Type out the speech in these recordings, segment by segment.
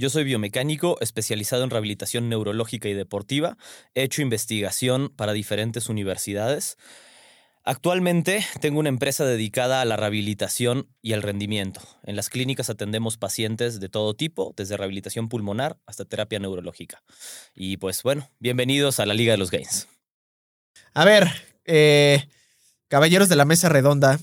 Yo soy biomecánico especializado en rehabilitación neurológica y deportiva. He hecho investigación para diferentes universidades. Actualmente tengo una empresa dedicada a la rehabilitación y al rendimiento. En las clínicas atendemos pacientes de todo tipo, desde rehabilitación pulmonar hasta terapia neurológica. Y pues bueno, bienvenidos a la Liga de los Gains. A ver, eh, caballeros de la mesa redonda.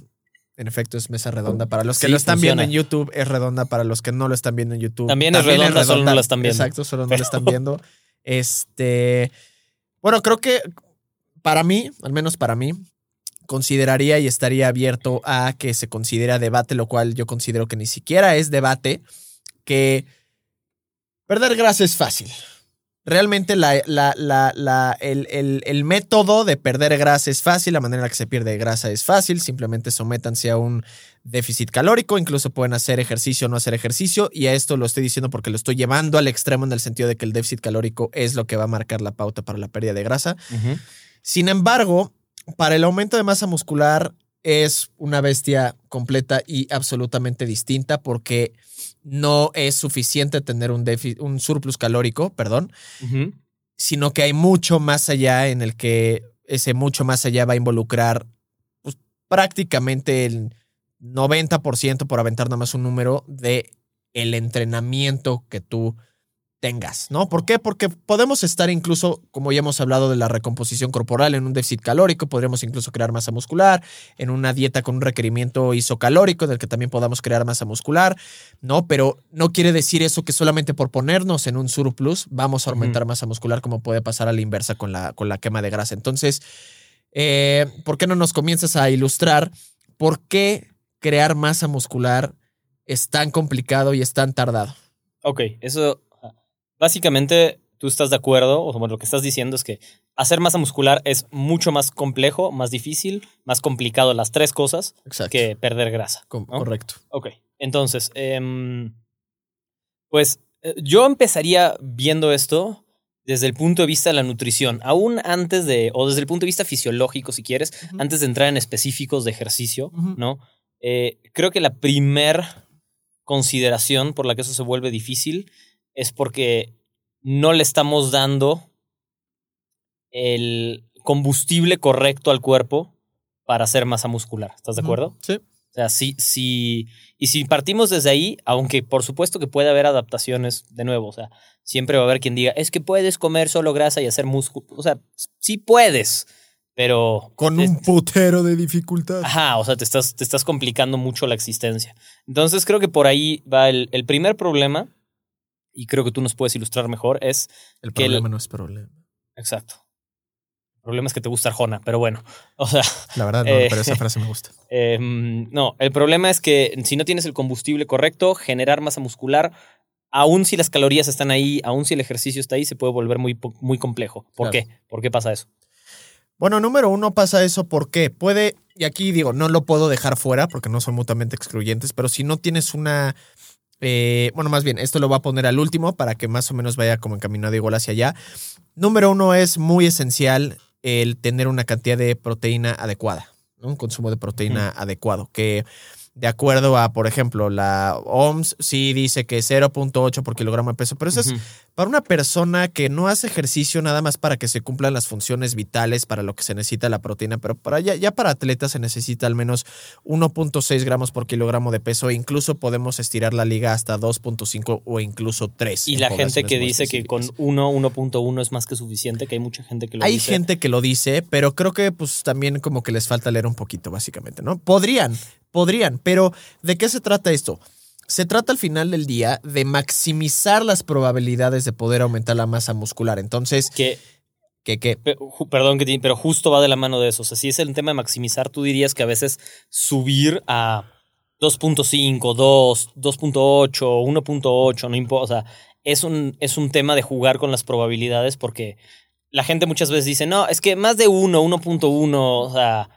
En efecto, es mesa redonda. Para los que Sí, lo están viendo en YouTube, es redonda. Para los que no lo están viendo en YouTube, También es redonda, solo no la están viendo. Exacto, solo no Pero- lo están viendo. Este. Bueno, creo que para mí, al menos para mí, consideraría y estaría abierto a que se considera debate, lo cual yo considero que ni siquiera es debate, que perder grasa es fácil. Realmente la, la- la- la- el, el- el método de perder grasa es fácil, la manera en la que se pierde grasa es fácil, simplemente sométanse a un déficit calórico, incluso pueden hacer ejercicio o no hacer ejercicio, y a esto lo estoy diciendo porque lo estoy llevando al extremo en el sentido de que el déficit calórico es lo que va a marcar la pauta para la pérdida de grasa. Sin embargo, para el aumento de masa muscular es una bestia completa y absolutamente distinta porque no es suficiente tener un, un surplus calórico, perdón, sino que hay mucho más allá en el que ese mucho más allá va a involucrar pues, prácticamente el 90% por aventar nada más un número de el entrenamiento que tú tengas, ¿no? ¿Por qué? Porque podemos estar incluso, como ya hemos hablado de la recomposición corporal, en un déficit calórico, podríamos incluso crear masa muscular, en una dieta con un requerimiento isocalórico, del que también podamos crear masa muscular, ¿no? Pero no quiere decir eso que solamente por ponernos en un surplus vamos a aumentar masa muscular, como puede pasar a la inversa con la, con la quema de grasa. Entonces, eh, ¿por qué no nos comienzas a ilustrar por qué crear masa muscular es tan complicado y es tan tardado? Ok, eso básicamente tú estás de acuerdo, o bueno, lo que estás diciendo es que hacer masa muscular es mucho más complejo, más difícil, más complicado las tres cosas Exacto. que perder grasa. Com- ¿no? Correcto. Ok, entonces, em, pues eh, yo empezaría viendo esto desde el punto de vista de la nutrición, aún antes de, o desde el punto de vista fisiológico, si quieres, antes de entrar en específicos de ejercicio. ¿no? Eh, creo que la primer consideración por la que eso se vuelve difícil es porque no le estamos dando el combustible correcto al cuerpo para hacer masa muscular. ¿Estás de acuerdo? Sí. O sea, si, si, y si partimos desde ahí, aunque por supuesto que puede haber adaptaciones de nuevo, o sea, siempre va a haber quien diga, es que puedes comer solo grasa y hacer músculo. O sea, sí puedes, pero... Con un putero de dificultad. Ajá, o sea, te estás, te estás complicando mucho la existencia. Entonces creo que por ahí va el, el primer problema, y creo que tú nos puedes ilustrar mejor, es... El que el- problema no es problema. Exacto. El problema es que te gusta Arjona, pero bueno, o sea... La verdad, no, Eh, pero esa frase me gusta. Eh, no, el problema es que si no tienes el combustible correcto, generar masa muscular, aun si las calorías están ahí, aun si el ejercicio está ahí, se puede volver muy, muy complejo. ¿Por Claro. qué? ¿Por qué pasa eso? Bueno, número uno pasa eso porque puede, y aquí digo, no lo puedo dejar fuera porque no son mutuamente excluyentes, pero si no tienes una, eh, bueno, más bien, esto lo voy a poner al último para que más o menos vaya como encaminado igual hacia allá. Número uno es muy esencial el tener una cantidad de proteína adecuada, ¿no? un consumo de proteína adecuado, que de acuerdo a, por ejemplo, la OMS sí dice que 0.8 por kilogramo de peso, pero eso es para una persona que no hace ejercicio nada más para que se cumplan las funciones vitales para lo que se necesita la proteína, pero para ya, ya para atletas se necesita al menos 1.6 gramos por kilogramo de peso e incluso podemos estirar la liga hasta 2.5 o incluso 3. Y la gente que dice que con específicas. 1, 1.1 es más que suficiente, que hay mucha gente que lo Hay dice. gente que lo dice, pero creo que pues también como que les falta leer un poquito, básicamente, ¿no? Podrían, podrían, pero ¿de qué se trata esto? Se trata al final del día de maximizar las probabilidades de poder aumentar la masa muscular. Entonces, que Perdón, que te- pero justo va de la mano de eso. O sea, si es el tema de maximizar, tú dirías que a veces subir a 2.5, 2, 2.8, 1.8, no importa. O sea, es un, es un tema de jugar con las probabilidades porque la gente muchas veces dice, no, es que más de 1, 1.1, o sea,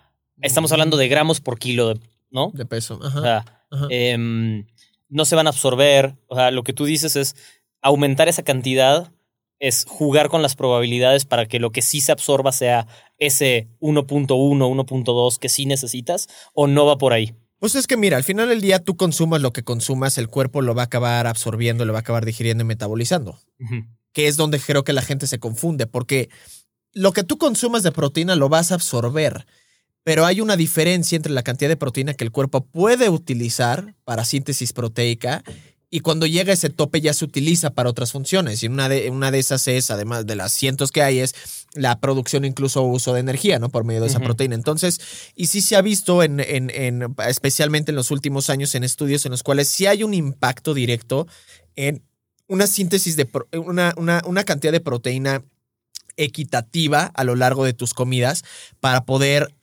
estamos hablando de gramos por kilo, ¿no? De peso. O Ajá. sea, ajá. em, no se van a absorber. O sea, lo que tú dices es aumentar esa cantidad, es jugar con las probabilidades para que lo que sí se absorba sea ese 1.1, 1.2 que sí necesitas, o no va por ahí. Pues es que mira, al final del día tú consumas lo que consumas, el cuerpo lo va a acabar absorbiendo, lo va a acabar digiriendo y metabolizando. Que es donde creo que la gente se confunde, porque lo que tú consumas de proteína lo vas a absorber, pero hay una diferencia entre la cantidad de proteína que el cuerpo puede utilizar para síntesis proteica y cuando llega a ese tope ya se utiliza para otras funciones. Y una de, una de esas es, además de las cientos que hay, es la producción, incluso uso de energía, ¿no? Por medio de esa proteína. Entonces, y sí se ha visto en, en, en, especialmente en los últimos años, en estudios en los cuales sí hay un impacto directo en una síntesis de una, una, una cantidad de proteína equitativa a lo largo de tus comidas para poder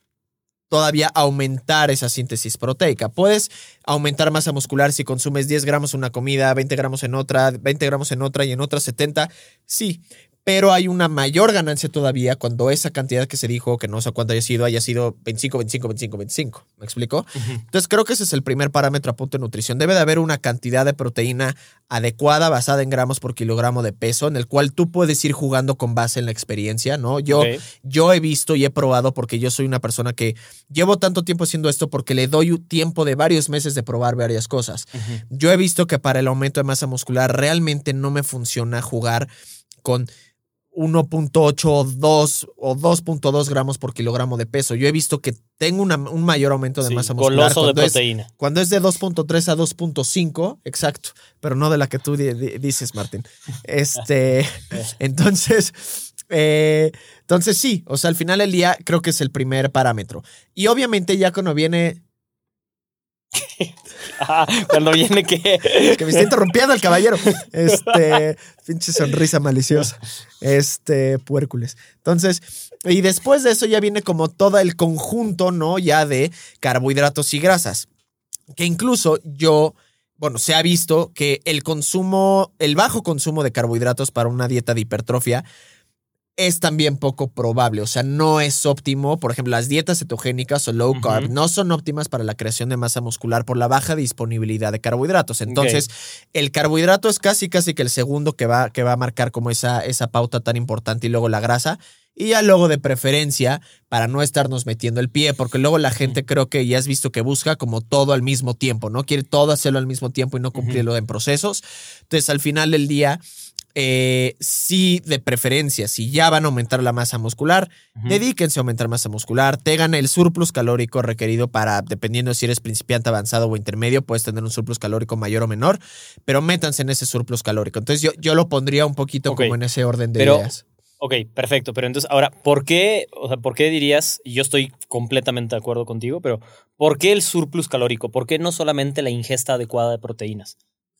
todavía aumentar esa síntesis proteica. Puedes aumentar masa muscular si consumes 10 gramos en una comida, 20 gramos en otra, 20 gramos en otra y en otra 70. Sí, pero hay una mayor ganancia todavía cuando esa cantidad que se dijo, que no sé cuánto haya sido, haya sido 25, 25, 25, 25. ¿Me explico? Entonces creo que ese es el primer parámetro a punto de nutrición. Debe de haber una cantidad de proteína adecuada basada en gramos por kilogramo de peso en el cual tú puedes ir jugando con base en la experiencia, ¿no? Yo, yo he visto y he probado porque yo soy una persona que llevo tanto tiempo haciendo esto porque le doy un tiempo de varios meses de probar varias cosas. Yo he visto que para el aumento de masa muscular realmente no me funciona jugar con 1.8 o 2 o 2.2 gramos por kilogramo de peso. Yo he visto que tengo una- un mayor aumento de Sí, masa muscular. goloso de cuando es- proteína. cuando es de 2.3 a 2.5, exacto, pero no de la que tú di- di- dices, Martín. Este, entonces, eh, entonces sí, o sea, al final del día creo que es el primer parámetro. Y obviamente ya cuando viene, Ajá, cuando viene que... que me está interrumpiendo el caballero, este, pinche sonrisa maliciosa, este, puércules. Entonces, y después de eso ya viene como todo el conjunto, ¿no? Ya de carbohidratos y grasas. Que incluso yo, bueno, se ha visto que el consumo, el bajo consumo de carbohidratos para una dieta de hipertrofia es también poco probable. O sea, no es óptimo. Por ejemplo, las dietas cetogénicas o low carb no son óptimas para la creación de masa muscular por la baja disponibilidad de carbohidratos. Entonces, el carbohidrato es casi, casi que el segundo que va, que va a marcar como esa, esa pauta tan importante y luego la grasa. Y ya luego de preferencia, para no estarnos metiendo el pie, porque luego la gente creo que ya has visto que busca como todo al mismo tiempo, ¿no? Quiere todo hacerlo al mismo tiempo y no cumplirlo en procesos. Entonces, al final del día, eh, sí, de preferencia, si ya van a aumentar la masa muscular, dedíquense a aumentar masa muscular, tengan el surplus calórico requerido para, dependiendo si eres principiante, avanzado o intermedio, puedes tener un surplus calórico mayor o menor, pero métanse en ese surplus calórico. Entonces yo, yo lo pondría un poquito como en ese orden de Pero- ideas. Ok, perfecto. Pero entonces, ahora, ¿por qué, o sea, por qué dirías, y yo estoy completamente de acuerdo contigo, pero ¿por qué el surplus calórico? ¿Por qué no solamente la ingesta adecuada de proteínas?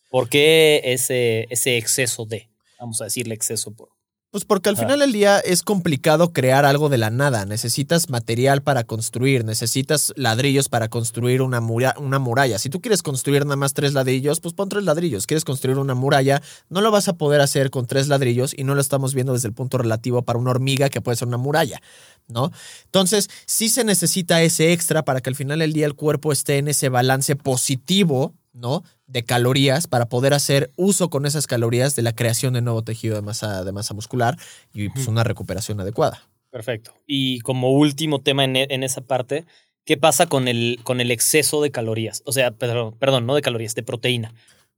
¿Por qué ese, ese exceso de, vamos a decirle exceso por... Pues porque al Ajá. final del día es complicado crear algo de la nada. Necesitas material para construir, necesitas ladrillos para construir una, mura- una muralla. Si tú quieres construir nada más tres ladrillos, pues pon tres ladrillos. Quieres construir una muralla, no lo vas a poder hacer con tres ladrillos y no lo estamos viendo desde el punto relativo para una hormiga que puede ser una muralla, ¿no? Entonces, sí se necesita ese extra para que al final del día el cuerpo esté en ese balance positivo, ¿no? De calorías para poder hacer uso con esas calorías de la creación de nuevo tejido de masa, de masa muscular y pues, una recuperación adecuada. Perfecto. Y como último tema en, e- en esa parte, ¿qué pasa con el, con el exceso de calorías? O sea, perdón, perdón, no de calorías, de proteína.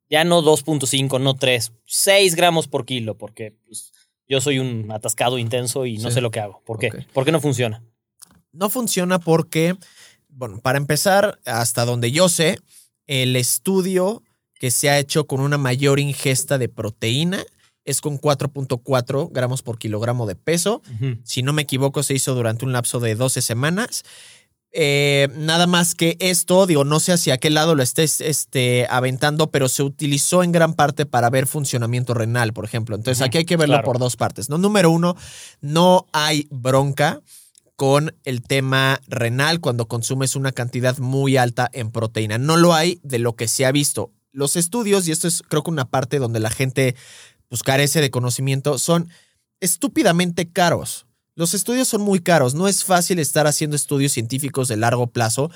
Ya no 2.5, no 3, 6 gramos por kilo, porque pues, yo soy un atascado intenso y no Sí. sé lo que hago. ¿Por qué? ¿Por qué no funciona? No funciona porque, bueno, para empezar, hasta donde yo sé, el estudio que se ha hecho con una mayor ingesta de proteína es con 4.4 gramos por kilogramo de peso. Si no me equivoco, se hizo durante un lapso de 12 semanas. Eh, nada más que esto, digo, no sé hacia qué lado lo estés este, aventando, pero se utilizó en gran parte para ver funcionamiento renal, por ejemplo. Entonces aquí hay que verlo claro. por dos partes. ¿no? Número uno, no hay bronca con el tema renal cuando consumes una cantidad muy alta en proteína. No lo hay de lo que se ha visto. Los estudios, y esto es creo que una parte donde la gente pues carece de conocimiento, son estúpidamente caros. Los estudios son muy caros, no es fácil estar haciendo estudios científicos de largo plazo.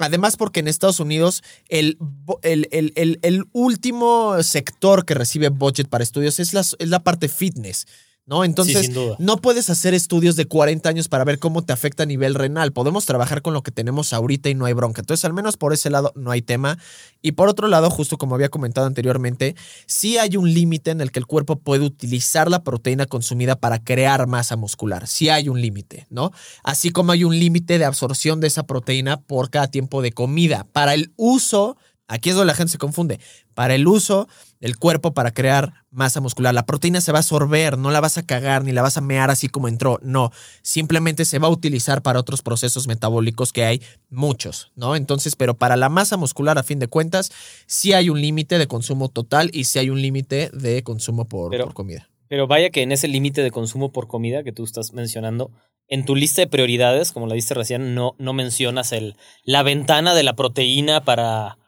Además, porque en Estados Unidos el, el, el, el último sector que recibe budget para estudios es es la parte fitness. ¿No? Entonces, no puedes hacer estudios de 40 años para ver cómo te afecta a nivel renal. Podemos trabajar con lo que tenemos ahorita y no hay bronca. Entonces, al menos por ese lado no hay tema. Y por otro lado, justo como había comentado anteriormente, sí hay un límite en el que el cuerpo puede utilizar la proteína consumida para crear masa muscular. Sí hay un límite, ¿no? Así como hay un límite de absorción de esa proteína por cada tiempo de comida. Para el uso Aquí es donde la gente se confunde. Para el uso del cuerpo para crear masa muscular, la proteína se va a absorber, no la vas a cagar ni la vas a mear así como entró. No, simplemente se va a utilizar para otros procesos metabólicos que hay muchos, ¿no? Entonces, pero para la masa muscular, a fin de cuentas, sí hay un límite de consumo total y sí hay un límite de consumo por, por comida. Pero vaya que en ese límite de consumo por comida que tú estás mencionando, en tu lista de prioridades, como la diste recién, no, no mencionas el, la ventana de la proteína para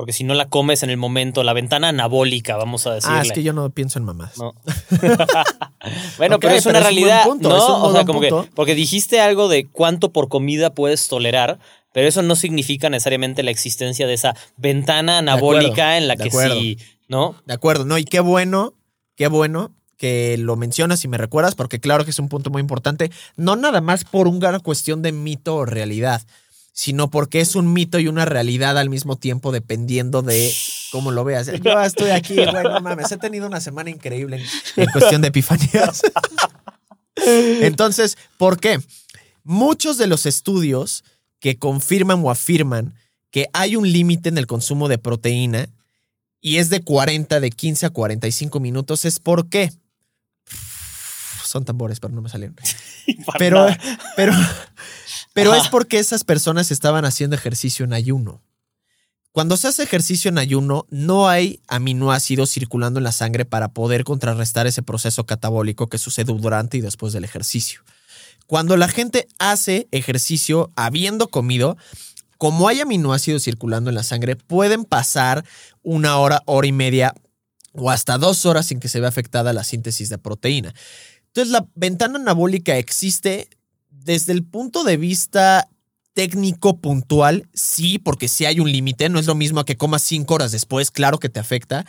porque si no la comes en el momento, la ventana anabólica, vamos a decirle. Ah, es que yo no pienso en mamás. No. bueno, pero es una realidad, ¿no? o sea, como que porque dijiste algo de cuánto por comida puedes tolerar, pero eso no significa necesariamente la existencia de esa ventana anabólica en la que sí, ¿no? De acuerdo, no, y qué bueno, qué bueno que lo mencionas y me recuerdas, porque claro que es un punto muy importante, no nada más por una cuestión de mito o realidad, sino porque es un mito y una realidad al mismo tiempo, dependiendo de cómo lo veas. Yo estoy aquí, güey, no mames, he tenido una semana increíble en, cuestión de epifanías. Entonces, ¿por qué? Muchos de los estudios que confirman o afirman que hay un límite en el consumo de proteína y es de 40, de 15 a 45 minutos, es por qué. Son tambores, pero no me salieron. pero, pero, pero es porque esas personas estaban haciendo ejercicio en ayuno. Cuando se hace ejercicio en ayuno, no hay aminoácidos circulando en la sangre para poder contrarrestar ese proceso catabólico que sucede durante y después del ejercicio. Cuando la gente hace ejercicio habiendo comido, como hay aminoácidos circulando en la sangre, pueden pasar una hora, hora y media o hasta dos horas sin que se vea afectada la síntesis de proteína. Entonces, la ventana anabólica existe desde el punto de vista técnico puntual, sí, porque sí hay un límite, no es lo mismo a que comas cinco horas después, claro que te afecta,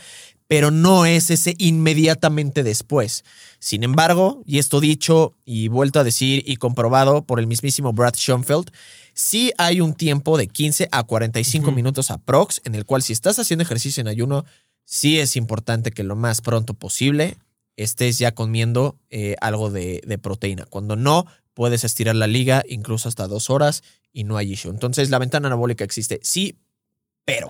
pero no es ese inmediatamente después. Sin embargo, y esto dicho y vuelto a decir y comprobado por el mismísimo Brad Schoenfeld, sí hay un tiempo de 15 a 45 minutos aprox, en el cual si estás haciendo ejercicio en ayuno, sí es importante que lo más pronto posible estés ya comiendo eh, algo de, de proteína. Cuando no, puedes estirar la liga incluso hasta dos horas y no hay issue. Entonces, la ventana anabólica existe, sí, pero.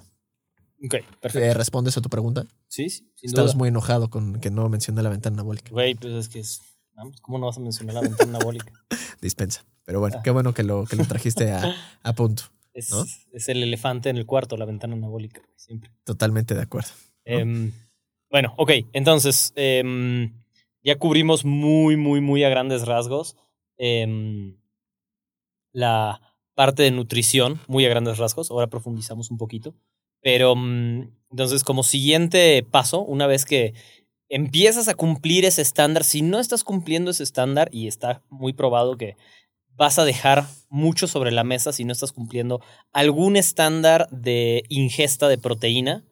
Ok, perfecto. ¿Te ¿Respondes a tu pregunta? Sí, sí. Estabas muy enojado con que no mencioné la ventana anabólica. Güey, pues es que es. ¿Cómo no vas a mencionar la ventana anabólica? Dispensa. Pero bueno, ah. qué bueno que lo, que lo trajiste a, a punto. Es, es, el elefante en el cuarto, la ventana anabólica, siempre. Totalmente de acuerdo. Em, bueno, ok, entonces em, ya cubrimos muy, muy, muy a grandes rasgos Em, la parte de nutrición, muy a grandes rasgos. Ahora profundizamos un poquito. Pero mm, entonces, como siguiente paso, una vez que empiezas a cumplir ese estándar, si no estás cumpliendo ese estándar y está muy probado que vas a dejar mucho sobre la mesa si no estás cumpliendo algún estándar de ingesta de proteína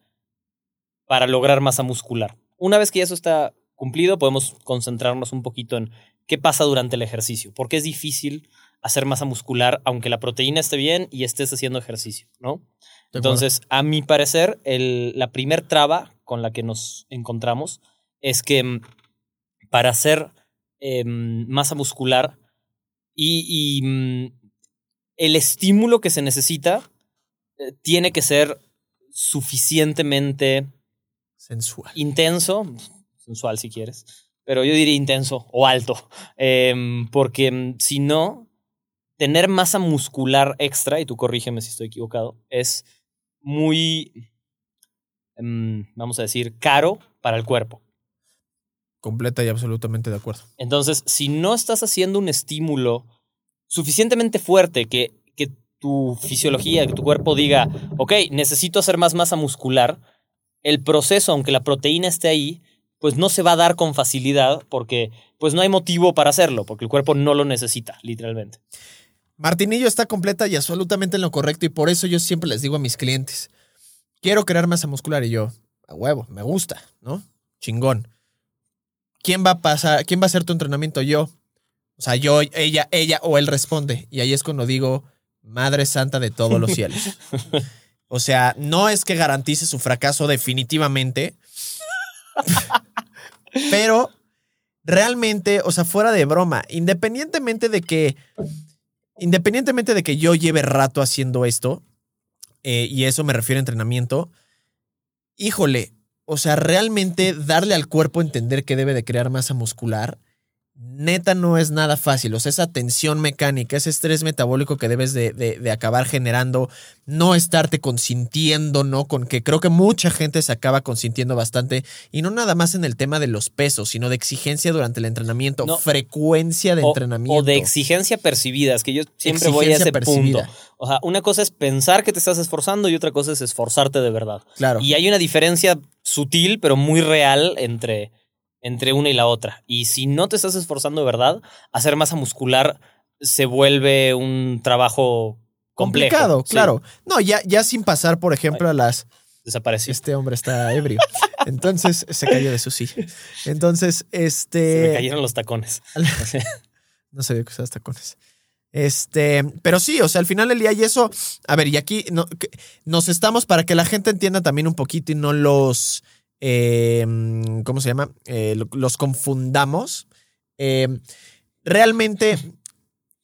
para lograr masa muscular. Una vez que eso está cumplido, podemos concentrarnos un poquito en qué pasa durante el ejercicio, porque es difícil hacer masa muscular aunque la proteína esté bien y estés haciendo ejercicio, ¿no? Entonces, a mi parecer, la primer traba con la que nos encontramos es que mm, para hacer em, masa muscular y, mm, el estímulo que se necesita eh, tiene que ser suficientemente sensual. Intenso, sensual si quieres, pero yo diría intenso o alto, em, porque mm, si no, tener masa muscular extra, y tú corrígeme si estoy equivocado, es muy, em, vamos a decir, caro para el cuerpo. Completa y absolutamente de acuerdo. Entonces, si no estás haciendo un estímulo suficientemente fuerte que, que tu fisiología, que tu cuerpo diga, ok, necesito hacer más masa muscular, el proceso, aunque la proteína esté ahí, pues no se va a dar con facilidad porque pues no hay motivo para hacerlo, porque el cuerpo no lo necesita, literalmente. Martinillo está completa y absolutamente en lo correcto y por eso yo siempre les digo a mis clientes, quiero crear masa muscular y yo, a huevo, me gusta, ¿no? Chingón. ¿Quién va a pasar, quién va a hacer tu entrenamiento? Yo. O sea, yo, ella, ella o él responde. Y ahí es cuando digo, Madre Santa de todos los cielos. O sea, no es que garantice su fracaso definitivamente, pero realmente, o sea, fuera de broma, independientemente de que, independientemente de que yo lleve rato haciendo esto, eh, y eso me refiero a entrenamiento, híjole, o sea, realmente darle al cuerpo entender que debe de crear masa muscular neta no es nada fácil. O sea, esa tensión mecánica, ese estrés metabólico que debes de, de, acabar generando, no estarte consintiendo, ¿no? Con que creo que mucha gente se acaba consintiendo bastante. Y no nada más en el tema de los pesos, sino de exigencia durante el entrenamiento, frecuencia de entrenamiento. O de exigencia percibida, es que yo siempre voy a ese punto. O sea, una cosa es pensar que te estás esforzando y otra cosa es esforzarte de verdad. Claro. Y hay una diferencia sutil, pero muy real entre entre una y la otra. Y si no te estás esforzando de verdad, hacer masa muscular se vuelve un trabajo complicado. claro. No, ya, ya sin pasar, por ejemplo, a las. Desapareció. Este hombre está ebrio. Entonces se cayó de su silla. Entonces, este. Se me cayeron los tacones. no sabía que usabas tacones. Este, pero sí, o sea, al final del día y eso, a ver, y aquí nos estamos para que la gente entienda también un poquito y no los, eh, ¿cómo se llama? Eh, los confundamos. Eh, realmente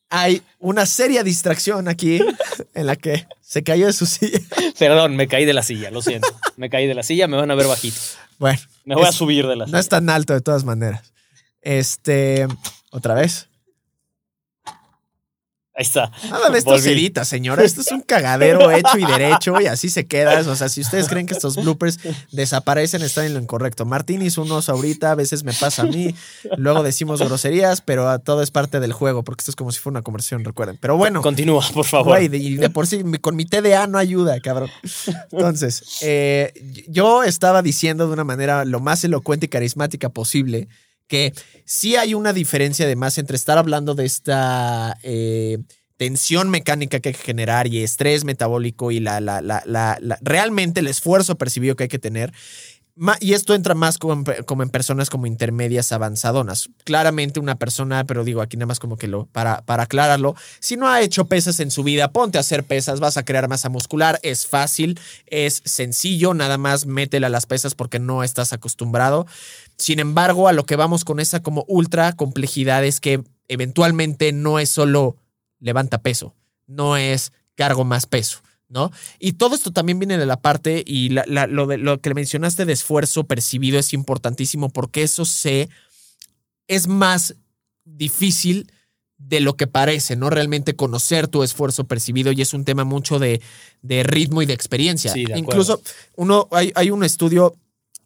hay una seria distracción aquí en la que se cayó de su silla. Perdón, me caí de la silla, lo siento. Me caí de la silla, me van a ver bajito. Bueno. Me voy a subir de la silla. No es tan alto de todas maneras. Este, otra vez. Ahí está. Nada de esto se señora. Esto es un cagadero hecho y derecho y así se queda. O sea, si ustedes creen que estos bloopers desaparecen, están en lo incorrecto. Martín hizo unos ahorita, a veces me pasa a mí. Luego decimos groserías, pero todo es parte del juego, porque esto es como si fuera una conversión, recuerden. Pero bueno. Continúa, por favor. y de, por sí, con mi TDA no ayuda, cabrón. Entonces, eh, yo estaba diciendo de una manera lo más elocuente y carismática posible que sí hay una diferencia además entre estar hablando de esta eh, tensión mecánica que hay que generar y estrés metabólico y la, la, la, realmente el esfuerzo percibido que hay que tener. Y esto entra más como en, personas como intermedias avanzadonas. Claramente una persona, pero digo aquí nada más como que lo, para, para aclararlo, si no ha hecho pesas en su vida, ponte a hacer pesas, vas a crear masa muscular, es fácil, es sencillo, nada más métele a las pesas porque no estás acostumbrado. Sin embargo, a lo que vamos con esa como ultra complejidad es que eventualmente no es solo levanta peso, no es cargo más peso. ¿No? Y todo esto también viene de la parte, y lo, de, lo que mencionaste de esfuerzo percibido es importantísimo porque eso se es más difícil de lo que parece, ¿no? Realmente conocer tu esfuerzo percibido y es un tema mucho de, de ritmo y de experiencia. Incluso uno, hay, hay un estudio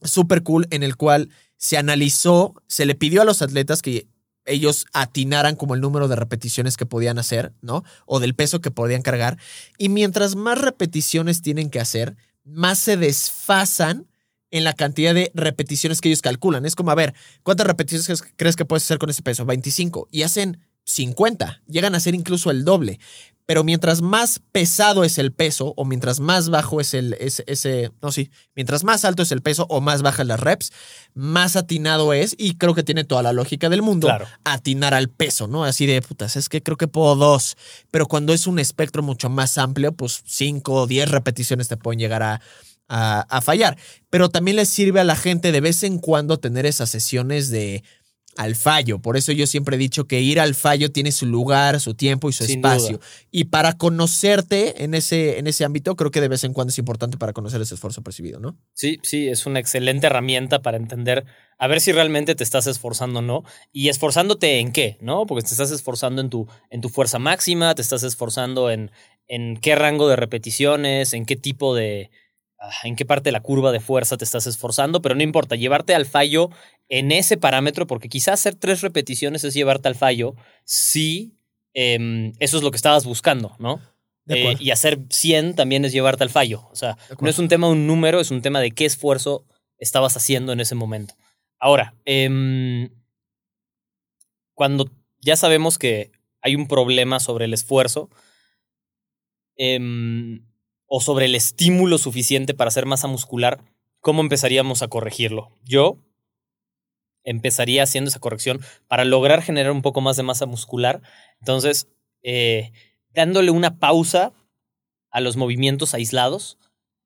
súper cool en el cual se analizó, se le pidió a los atletas que ellos atinaran como el número de repeticiones que podían hacer, ¿no? O del peso que podían cargar. Y mientras más repeticiones tienen que hacer, más se desfasan en la cantidad de repeticiones que ellos calculan. Es como, a ver, ¿cuántas repeticiones crees que puedes hacer con ese peso? 25. Y hacen 50. Llegan a ser incluso el doble. Pero mientras más pesado es el peso, o mientras más bajo es el, ese, no, sí, mientras más alto es el peso o más bajas las reps, más atinado es, y creo que tiene toda la lógica del mundo, atinar al peso, ¿no? Así de, putas, es que creo que puedo dos, pero cuando es un espectro mucho más amplio, pues cinco o diez repeticiones te pueden llegar a, a fallar. Pero también les sirve a la gente de vez en cuando tener esas sesiones de al fallo. Por eso yo siempre he dicho que ir al fallo tiene su lugar, su tiempo y su espacio. Y para conocerte en ese, en ese ámbito, creo que de vez en cuando es importante para conocer ese esfuerzo percibido, ¿no? Sí, sí, es una excelente herramienta para entender, a ver si realmente te estás esforzando o no. Y esforzándote en qué, ¿no? Porque te estás esforzando en tu, en tu fuerza máxima, te estás esforzando en, en qué rango de repeticiones, en qué tipo de en qué parte de la curva de fuerza te estás esforzando, pero no importa, llevarte al fallo en ese parámetro, porque quizás hacer tres repeticiones es llevarte al fallo si em, eso es lo que estabas buscando, ¿no? Eh, y hacer 100 también es llevarte al fallo. O sea, no es un tema de un número, es un tema de qué esfuerzo estabas haciendo en ese momento. Ahora, em, cuando ya sabemos que hay un problema sobre el esfuerzo em, o sobre el estímulo suficiente para hacer masa muscular, ¿cómo empezaríamos a corregirlo? Yo empezaría haciendo esa corrección para lograr generar un poco más de masa muscular. Entonces, eh, dándole una pausa a los movimientos aislados,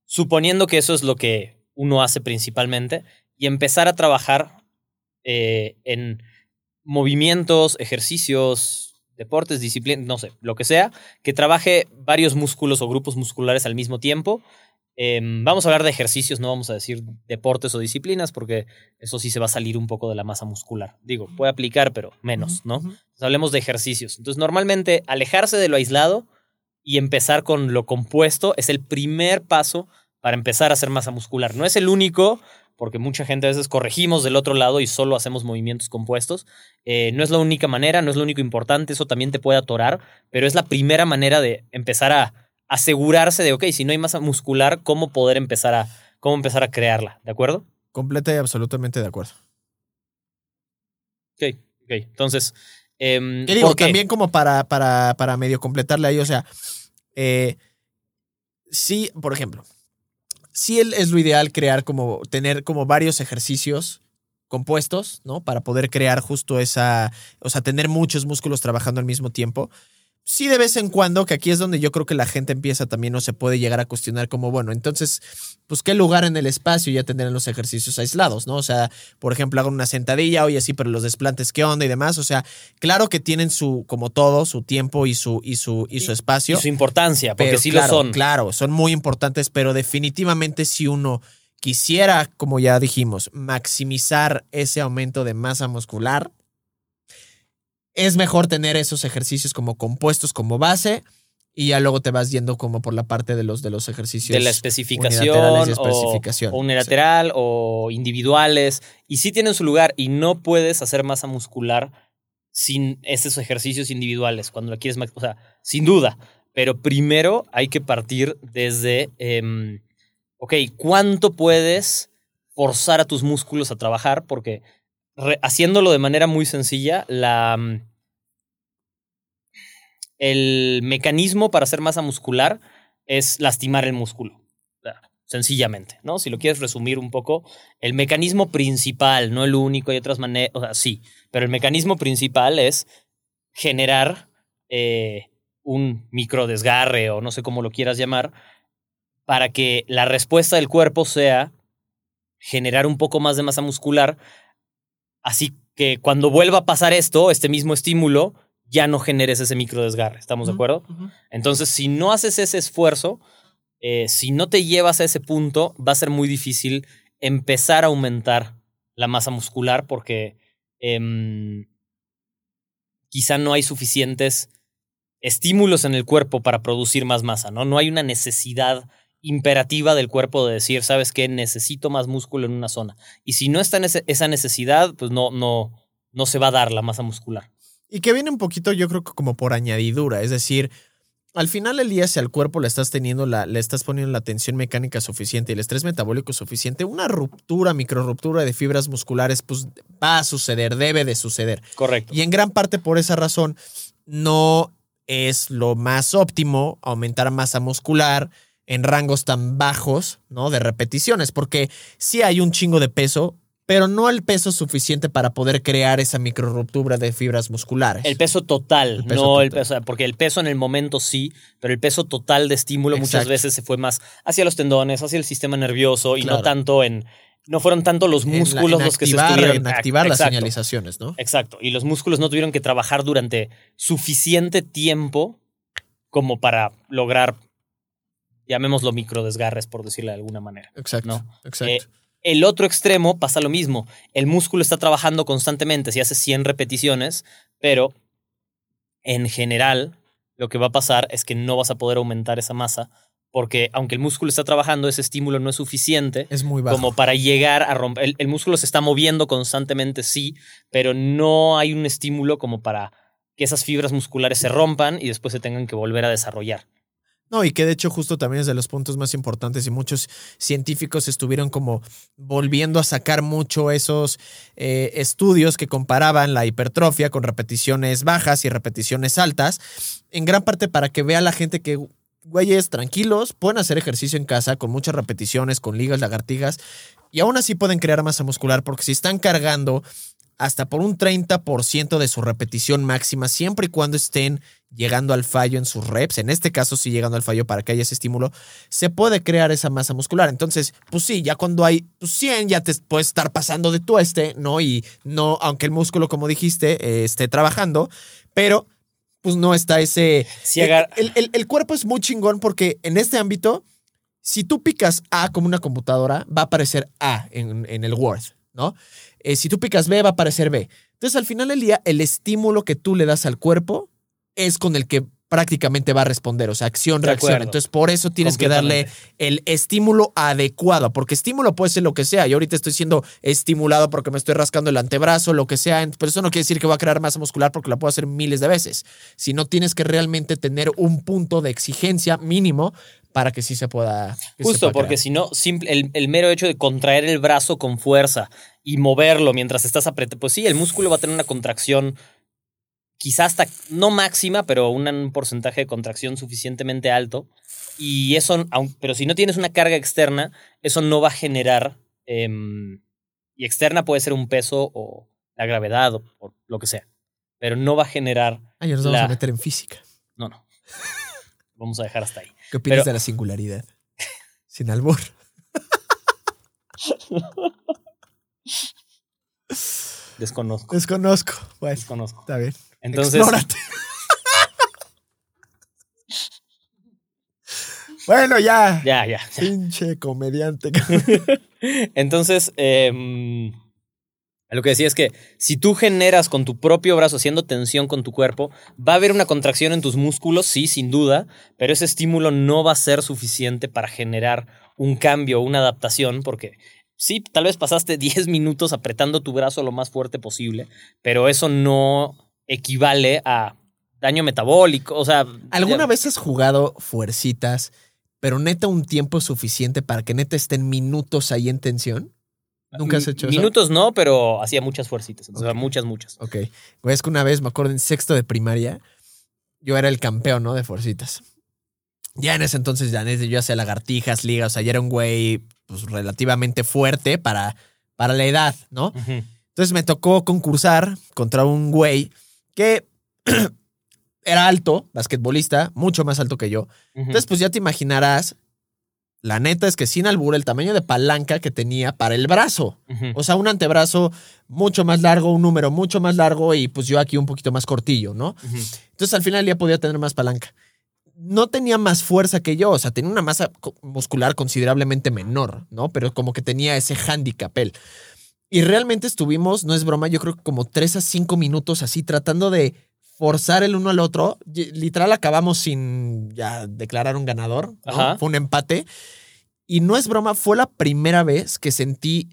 suponiendo que eso es lo que uno hace principalmente, y empezar a trabajar eh, en movimientos, ejercicios, deportes, disciplinas, no sé, lo que sea, que trabaje varios músculos o grupos musculares al mismo tiempo. Em, vamos a hablar de ejercicios, no vamos a decir deportes o disciplinas, porque eso sí se va a salir un poco de la masa muscular. Digo, puede aplicar, pero menos, ¿no? hablemos de ejercicios. Entonces, normalmente alejarse de lo aislado y empezar con lo compuesto es el primer paso para empezar a hacer masa muscular. No es el único, porque mucha gente a veces corregimos del otro lado y solo hacemos movimientos compuestos. Eh, no es la única manera, no es lo único importante, eso también te puede atorar, pero es la primera manera de empezar a asegurarse de, ok, si no hay masa muscular, ¿cómo poder empezar a, cómo empezar a crearla? ¿De acuerdo? Completa y absolutamente de acuerdo. Ok, ok. Entonces, eh, digo? También como para, para, para medio completarle ahí, o sea, eh, sí, por ejemplo, sí es lo ideal crear como, tener como varios ejercicios compuestos, ¿no? Para poder crear justo esa, o sea, tener muchos músculos trabajando al mismo tiempo sí de vez en cuando, que aquí es donde yo creo que la gente empieza también o se puede llegar a cuestionar como, bueno, entonces, pues qué lugar en el espacio ya tendrán los ejercicios aislados, ¿no? O sea, por ejemplo, hago una sentadilla, oye, sí, pero los desplantes, ¿qué onda y demás? O sea, claro que tienen su, como todo, su tiempo y su, y su, y su espacio. Y su importancia, porque sí lo son. Claro, son muy importantes, pero definitivamente si uno quisiera, como ya dijimos, maximizar ese aumento de masa muscular, es mejor tener esos ejercicios como compuestos como base y ya luego te vas yendo como por la parte de los, de los ejercicios. De la especificación, especificación. O, unilateral o individuales. Y sí tienen su lugar y no puedes hacer masa muscular sin esos ejercicios individuales cuando la quieres, o sea, sin duda. Pero primero hay que partir desde, em, ok, ¿cuánto puedes forzar a tus músculos a trabajar? Porque haciéndolo de manera muy sencilla, la, mm, el mecanismo para hacer masa muscular es lastimar el músculo. Sencillamente, ¿no? Si lo quieres resumir un poco, el mecanismo principal, no el único, hay otras maneras, o sea, sí, pero el mecanismo principal es generar eh, un microdesgarre o no sé cómo lo quieras llamar, para que la respuesta del cuerpo sea generar un poco más de masa muscular Así que cuando vuelva a pasar esto, este mismo estímulo, ya no generes ese micro desgarre. ¿Estamos de acuerdo? Entonces, si no haces ese esfuerzo, eh, si no te llevas a ese punto, va a ser muy difícil empezar a aumentar la masa muscular porque em, quizá no hay suficientes estímulos en el cuerpo para producir más masa, ¿no? No hay una necesidad imperativa del cuerpo de decir, ¿sabes qué? Necesito más músculo en una zona. Y si no está en esa necesidad, pues no, no, no se va a dar la masa muscular. Y que viene un poquito, yo creo que como por añadidura, es decir, al final del día, si al cuerpo le estás teniendo la, le estás poniendo la tensión mecánica suficiente y el estrés metabólico suficiente, una ruptura, micro ruptura de fibras musculares, pues va a suceder, debe de suceder. Correcto. Y en gran parte por esa razón, no es lo más óptimo aumentar masa muscular en rangos tan bajos, ¿no? De repeticiones, porque sí hay un chingo de peso, pero no el peso suficiente para poder crear esa microruptura de fibras musculares. El peso total, no el peso, porque el peso en el momento sí, pero el peso total de estímulo muchas veces se fue más hacia los tendones, hacia el sistema nervioso y no tanto en no fueron tanto los músculos los que se estuvieron en activar las señalizaciones, ¿no? Exacto, y los músculos no tuvieron que trabajar durante suficiente tiempo como para lograr llamémoslo microdesgarres, por decirlo de alguna manera. Exacto. exacto. Eh, el otro extremo pasa lo mismo. El músculo está trabajando constantemente, si hace 100 repeticiones, pero en general lo que va a pasar es que no vas a poder aumentar esa masa porque aunque el músculo está trabajando, ese estímulo no es suficiente es muy bajo. como para llegar a romper. el, músculo se está moviendo constantemente, sí, pero no hay un estímulo como para que esas fibras musculares se rompan y después se tengan que volver a desarrollar. No, y que de hecho justo también es de los puntos más importantes y muchos científicos estuvieron como volviendo a sacar mucho esos eh, estudios que comparaban la hipertrofia con repeticiones bajas y repeticiones altas, en gran parte para que vea la gente que, güeyes, tranquilos, pueden hacer ejercicio en casa con muchas repeticiones, con ligas, lagartijas, y aún así pueden crear masa muscular porque si están cargando hasta por un 30% de su repetición máxima, siempre y cuando estén llegando al fallo en sus reps, en este caso sí llegando al fallo para que haya ese estímulo, se puede crear esa masa muscular. Entonces, pues sí, ya cuando hay 100 pues ya te puedes estar pasando de tueste, ¿no? Y no, aunque el músculo, como dijiste, eh, esté trabajando, pero pues no está ese... el, el, cuerpo es muy chingón porque en este ámbito, si tú picas A como una computadora, va a aparecer A en, en el Word, ¿no? Eh, si tú picas B, va a aparecer B. Entonces, al final del día, el estímulo que tú le das al cuerpo es con el que prácticamente va a responder, o sea, acción-reacción. Entonces, por eso tienes que darle el estímulo adecuado, porque estímulo puede ser lo que sea. Yo ahorita estoy siendo estimulado porque me estoy rascando el antebrazo, lo que sea, pero eso no quiere decir que va a crear masa muscular porque la puedo hacer miles de veces, sino tienes que realmente tener un punto de exigencia mínimo para que sí se pueda. Justo, porque si no, el, el, mero hecho de contraer el brazo con fuerza y moverlo mientras estás apretando, pues sí, el músculo va a tener una contracción quizás hasta no máxima, pero un porcentaje de contracción suficientemente alto. Y eso, pero si no tienes una carga externa, eso no va a generar. Em, y externa puede ser un peso o la gravedad o, lo que sea. Pero no va a generar. Ah, ya nos vamos a meter en física. No, no. vamos a dejar hasta ahí. ¿Qué opinas de la singularidad? Sin albur. Desconozco. Desconozco. Bueno, Desconozco. Está bien. Entonces. bueno, ya. Ya, ya. Pinche comediante. Entonces, em, lo que decía es que si tú generas con tu propio brazo haciendo tensión con tu cuerpo, va a haber una contracción en tus músculos, sí, sin duda, pero ese estímulo no va a ser suficiente para generar un cambio, una adaptación, porque sí, tal vez pasaste 10 minutos apretando tu brazo lo más fuerte posible, pero eso no equivale a daño metabólico. O sea. ¿Alguna vez has jugado fuercitas, pero neta un tiempo suficiente para que neta estén minutos ahí en tensión? ¿Nunca has hecho eso? Minutos no, pero hacía muchas fuercitas. O sea, muchas, muchas. Ok. Es que una vez, me acuerdo, en sexto de primaria, yo era el campeón, ¿no? De fuercitas. Ya en ese entonces, ya yo hacía lagartijas, ligas, o sea, ya era un güey pues, relativamente fuerte para, para la edad, ¿no? Entonces me tocó concursar contra un güey que era alto, basquetbolista, mucho más alto que yo. Entonces, pues ya te imaginarás, la neta es que sin albur, el tamaño de palanca que tenía para el brazo. O sea, un antebrazo mucho más largo, un número mucho más largo y pues yo aquí un poquito más cortillo, ¿no? Entonces, al final ya podía tener más palanca. No tenía más fuerza que yo, o sea, tenía una masa muscular considerablemente menor, ¿no? Pero como que tenía ese handicap él. Y realmente estuvimos, no es broma, yo creo que como tres a cinco minutos así tratando de forzar el uno al otro. Literal acabamos sin ya declarar un ganador. Fue un empate. Y no es broma, fue la primera vez que sentí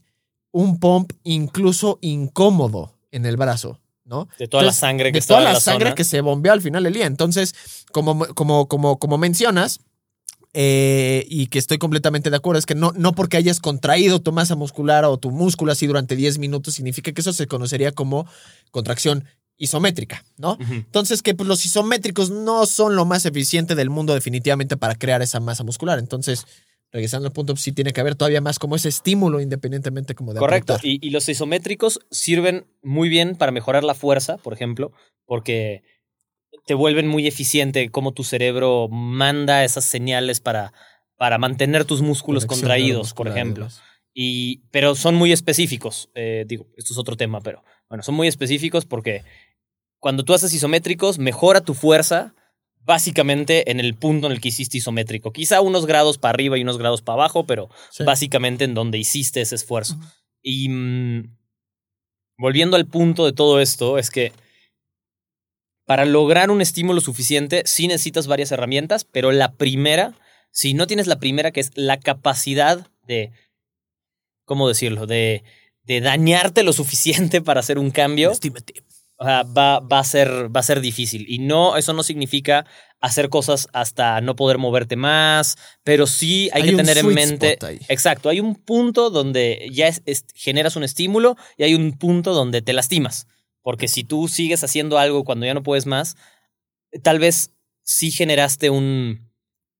un pump incluso incómodo en el brazo. ¿no? De toda la sangre que De toda la, sangre que se bombeó al final del día. Entonces, como, como, como, como mencionas, eh, y que estoy completamente de acuerdo, es que no, no porque hayas contraído tu masa muscular o tu músculo así durante 10 minutos, significa que eso se conocería como contracción isométrica, ¿no? Entonces, que pues, los isométricos no son lo más eficiente del mundo definitivamente para crear esa masa muscular. Entonces, regresando al punto, pues, sí tiene que haber todavía más como ese estímulo independientemente como de Correcto, y, y, los isométricos sirven muy bien para mejorar la fuerza, por ejemplo, porque te vuelven muy eficiente cómo tu cerebro manda esas señales para, para mantener tus músculos contraídos, por ejemplo. Y, pero son muy específicos. Eh, digo, esto es otro tema, pero bueno, son muy específicos porque cuando tú haces isométricos, mejora tu fuerza básicamente en el punto en el que hiciste isométrico. Quizá unos grados para arriba y unos grados para abajo, pero básicamente en donde hiciste ese esfuerzo. Y mm, volviendo al punto de todo esto, es que para lograr un estímulo suficiente, sí necesitas varias herramientas, pero la primera, si no tienes la primera, que es la capacidad de, ¿cómo decirlo? De, de dañarte lo suficiente para hacer un cambio. o sea, va, va, a ser, va a ser difícil. Y no, eso no significa hacer cosas hasta no poder moverte más, pero sí hay, que tener en mente. Exacto, hay un punto donde ya generas un estímulo y hay un punto donde te lastimas. Porque si tú sigues haciendo algo cuando ya no puedes más, tal vez sí generaste un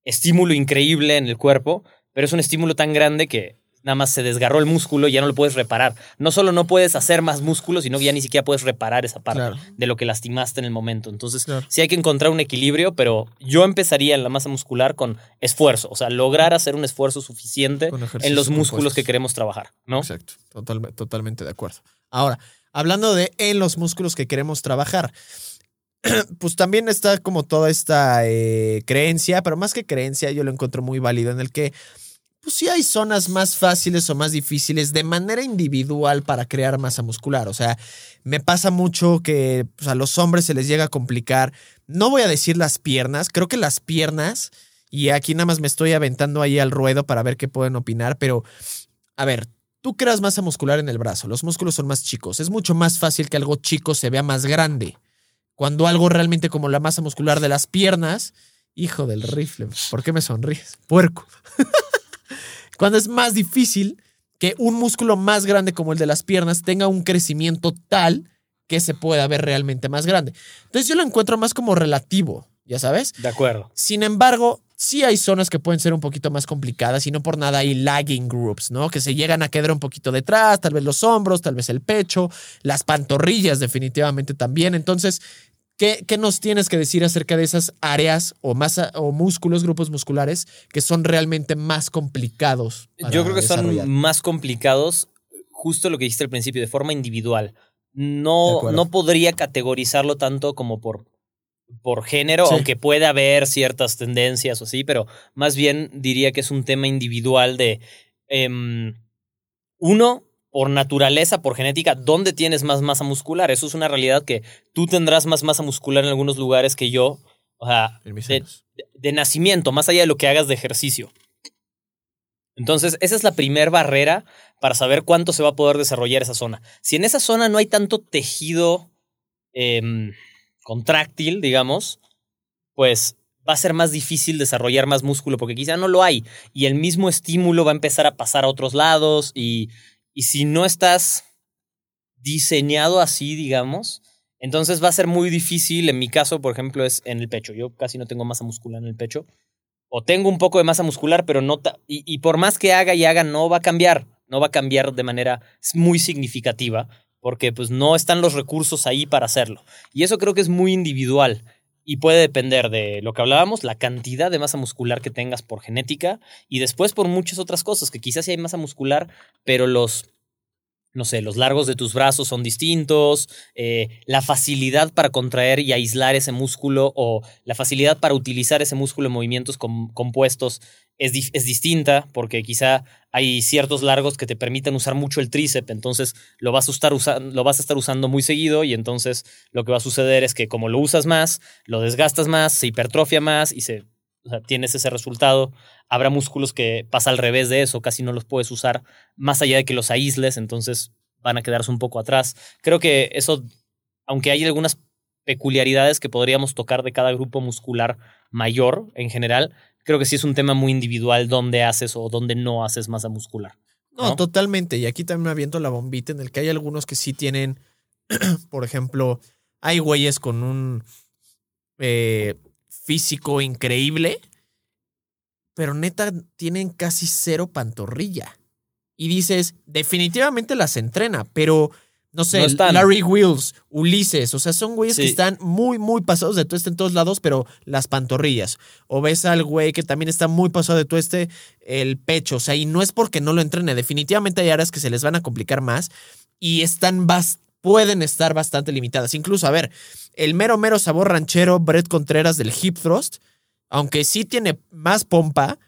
estímulo increíble en el cuerpo, pero es un estímulo tan grande que nada más se desgarró el músculo y ya no lo puedes reparar. No solo no puedes hacer más músculo, sino que ya ni siquiera puedes reparar esa parte de lo que lastimaste en el momento. Entonces, sí hay que encontrar un equilibrio, pero yo empezaría en la masa muscular con esfuerzo, o sea, lograr hacer un esfuerzo suficiente en los músculos que queremos trabajar, ¿no? Exacto, totalmente de acuerdo. Ahora, hablando de en los músculos que queremos trabajar. Pues también está como toda esta eh, creencia, pero más que creencia, yo lo encuentro muy válido en el que pues sí hay zonas más fáciles o más difíciles de manera individual para crear masa muscular. O sea, me pasa mucho que pues, a los hombres se les llega a complicar. No voy a decir las piernas, creo que las piernas, y aquí nada más me estoy aventando ahí al ruedo para ver qué pueden opinar, pero a ver, tú creas masa muscular en el brazo, los músculos son más chicos, es mucho más fácil que algo chico se vea más grande. Cuando algo realmente como la masa muscular de las piernas, hijo del rifle, ¿por qué me sonríes? Puerco. Cuando es más difícil que un músculo más grande como el de las piernas tenga un crecimiento tal que se pueda ver realmente más grande. Entonces yo lo encuentro más como relativo, ya sabes. De acuerdo. Sin embargo, sí hay zonas que pueden ser un poquito más complicadas y no por nada hay lagging groups, ¿no? Que se llegan a quedar un poquito detrás, tal vez los hombros, tal vez el pecho, las pantorrillas definitivamente también. Entonces, ¿Qué, nos tienes que decir acerca de esas áreas o, masa, o músculos, grupos musculares que son realmente más complicados? Yo creo que son más complicados, justo lo que dijiste al principio, de forma individual. No, no podría categorizarlo tanto como por, por género, aunque puede haber ciertas tendencias o así, pero más bien diría que es un tema individual de, em, uno, por naturaleza, por genética, dónde tienes más masa muscular. Eso es una realidad que tú tendrás más masa muscular en algunos lugares que yo, o sea, de, nacimiento, más allá de lo que hagas de ejercicio. Entonces, esa es la primera barrera para saber cuánto se va a poder desarrollar esa zona. Si en esa zona no hay tanto tejido em, contráctil, digamos, pues va a ser más difícil desarrollar más músculo porque quizá no lo hay y el mismo estímulo va a empezar a pasar a otros lados y y si no estás diseñado así, digamos, entonces va a ser muy difícil. En mi caso, por ejemplo, es en el pecho. Yo casi no tengo masa muscular en el pecho. O tengo un poco de masa muscular, pero no... Y, y por más que haga y haga, no va a cambiar. No va a cambiar de manera muy significativa porque pues no están los recursos ahí para hacerlo. Y eso creo que es muy individual y puede depender de lo que hablábamos, la cantidad de masa muscular que tengas por genética y después por muchas otras cosas, que quizás sí hay masa muscular, pero los, no sé, los largos de tus brazos son distintos, eh, la facilidad para contraer y aislar ese músculo o la facilidad para utilizar ese músculo en movimientos compuestos es, es, distinta, porque quizá hay ciertos largos que te permiten usar mucho el tríceps, entonces lo vas, a estar lo vas a estar usando muy seguido y entonces lo que va a suceder es que como lo usas más, lo desgastas más, se hipertrofia más y se, tienes ese resultado. Habrá músculos que pasa al revés de eso, casi no los puedes usar más allá de que los aísles, entonces van a quedarse un poco atrás. Creo que eso, aunque hay algunas peculiaridades que podríamos tocar de cada grupo muscular mayor en general, creo que sí es un tema muy individual dónde haces o dónde no haces masa muscular. No, totalmente. Y aquí también me aviento la bombita en el que hay algunos que sí tienen, por ejemplo, hay güeyes con un eh, físico increíble, pero neta tienen casi cero pantorrilla. Y dices, definitivamente las entrena, pero no sé, Larry Wills, Ulises, o sea, son güeyes que están muy, muy pasados de tueste en todos lados, pero las pantorrillas. O ves al güey que también está muy pasado de tueste, el pecho, o sea, y no es porque no lo entrene, definitivamente hay áreas que se les van a complicar más y están pueden estar bastante limitadas. Incluso, a ver, el mero, mero sabor ranchero Brett Contreras del hip thrust, aunque sí tiene más pompa,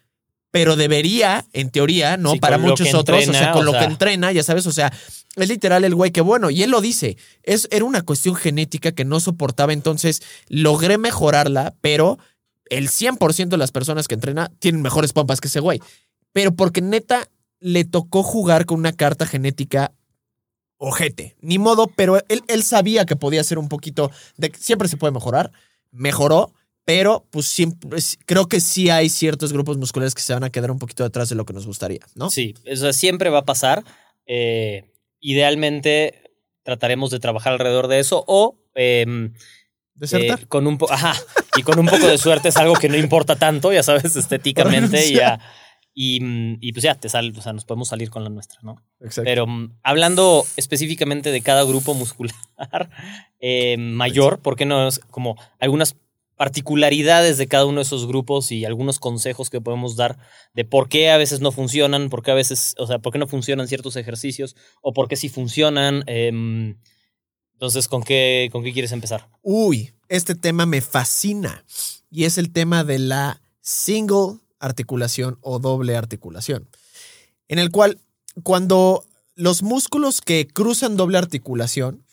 pero debería, en teoría, ¿no? Para muchos otros, o sea, con lo que entrena, ya sabes, o sea, es literal el güey que bueno, y él lo dice, es, era una cuestión genética que no soportaba, entonces logré mejorarla, pero el 100% de las personas que entrena tienen mejores pompas que ese güey. Pero porque neta le tocó jugar con una carta genética ojete. Ni modo, pero él, él sabía que podía ser un poquito. De, siempre se puede mejorar. Mejoró, pero pues siempre, creo que sí hay ciertos grupos musculares que se van a quedar un poquito detrás de lo que nos gustaría, ¿no? Sí, eso siempre va a pasar. Eh, idealmente trataremos de trabajar alrededor de eso o. Eh, ¿Desertar? con un Ajá. Y con un poco de suerte es algo que no importa tanto, ya sabes, estéticamente. y, ya, y, pues ya, te sale, o sea, nos podemos salir con la nuestra, ¿no? Exacto. Pero mm, hablando específicamente de cada grupo muscular eh, mayor, ¿por qué no? Como algunas particularidades de cada uno de esos grupos y algunos consejos que podemos dar de por qué a veces no funcionan, por qué a veces, o sea, por qué no funcionan ciertos ejercicios o por qué sí funcionan. Em, entonces, ¿con qué, ¿con qué quieres empezar? Uy, este tema me fascina y es el tema de la single articulación o doble articulación, en el cual cuando los músculos que cruzan doble articulación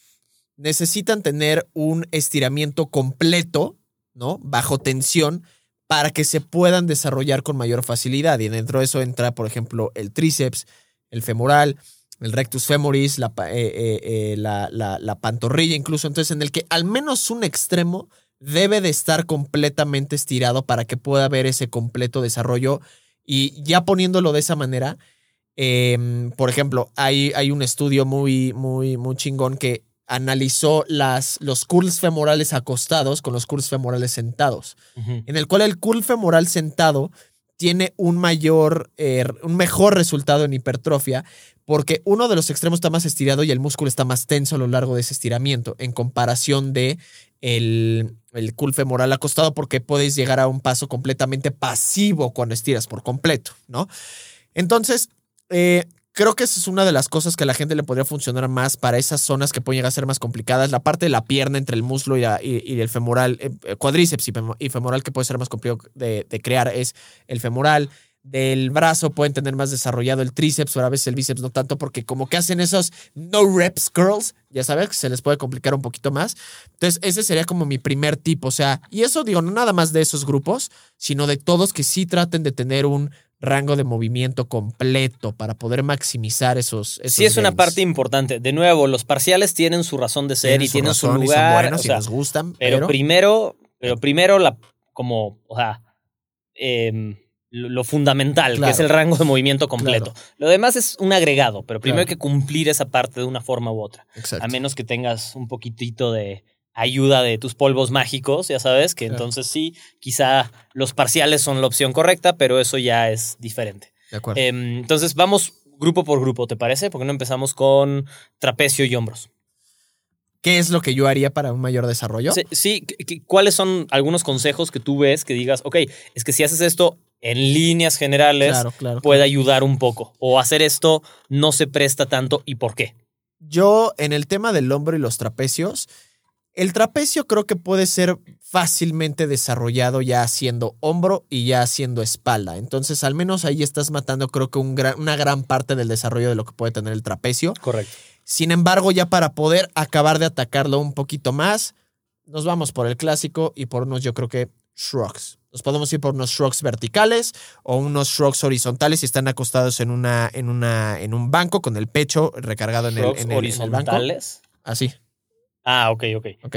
necesitan tener un estiramiento completo, ¿no? Bajo tensión para que se puedan desarrollar con mayor facilidad. Y dentro de eso entra, por ejemplo, el tríceps, el femoral, el rectus femoris, la, eh, eh, eh, la, la, pantorrilla incluso. Entonces, en el que al menos un extremo debe de estar completamente estirado para que pueda haber ese completo desarrollo. Y ya poniéndolo de esa manera, em, por ejemplo, hay, hay, un estudio muy, muy, muy chingón que analizó las, los curls femorales acostados con los curls femorales sentados, en el cual el curl femoral sentado tiene un mayor, un mejor resultado en hipertrofia, porque uno de los extremos está más estirado y el músculo está más tenso a lo largo de ese estiramiento, en comparación de el, el cool femoral acostado, porque puedes llegar a un paso completamente pasivo cuando estiras por completo, ¿no? Entonces, eh, creo que esa es una de las cosas que a la gente le podría funcionar más para esas zonas que pueden llegar a ser más complicadas. La parte de la pierna entre el muslo y, el femoral, eh, cuadríceps y, femoral que puede ser más complicado de, crear es el femoral del brazo pueden tener más desarrollado el tríceps o a veces el bíceps no tanto porque como que hacen esos no reps curls, ya sabes, se les puede complicar un poquito más. Entonces ese sería como mi primer tipo, o sea, y eso digo, no nada más de esos grupos, sino de todos que sí traten de tener un rango de movimiento completo para poder maximizar esos. sí, es una parte importante. De nuevo, los parciales tienen su razón de ser y tienen su lugar. Y son buenos y nos gustan. Pero, primero, pero primero la, como, o sea, eh, lo fundamental, que es el rango de movimiento completo. Lo demás es un agregado, pero primero hay que cumplir esa parte de una forma u otra. A menos que tengas un poquitito de ayuda de tus polvos mágicos, ya sabes, que entonces sí, quizá los parciales son la opción correcta, pero eso ya es diferente. De acuerdo. Em, entonces vamos grupo por grupo, ¿te parece? Porque no empezamos con trapecio y hombros. ¿Qué es lo que yo haría para un mayor desarrollo? Sí, sí, ¿cuáles son algunos consejos que tú ves que digas, ok, es que si haces esto, en líneas generales puede ayudar un poco. O hacer esto no se presta tanto y por qué. Yo, en el tema del hombro y los trapecios, el trapecio creo que puede ser fácilmente desarrollado ya haciendo hombro y ya haciendo espalda. Entonces, al menos ahí estás matando, creo que una gran parte del desarrollo de lo que puede tener el trapecio. Correcto. Sin embargo, ya para poder acabar de atacarlo un poquito más, nos vamos por el clásico y por unos, yo creo que shrugs. Nos podemos ir por unos shrugs verticales o unos shrugs horizontales si están acostados en, una, en, una, en un banco con el pecho recargado en el, en, horizontales? Así. Ah, ok, ok. Ok.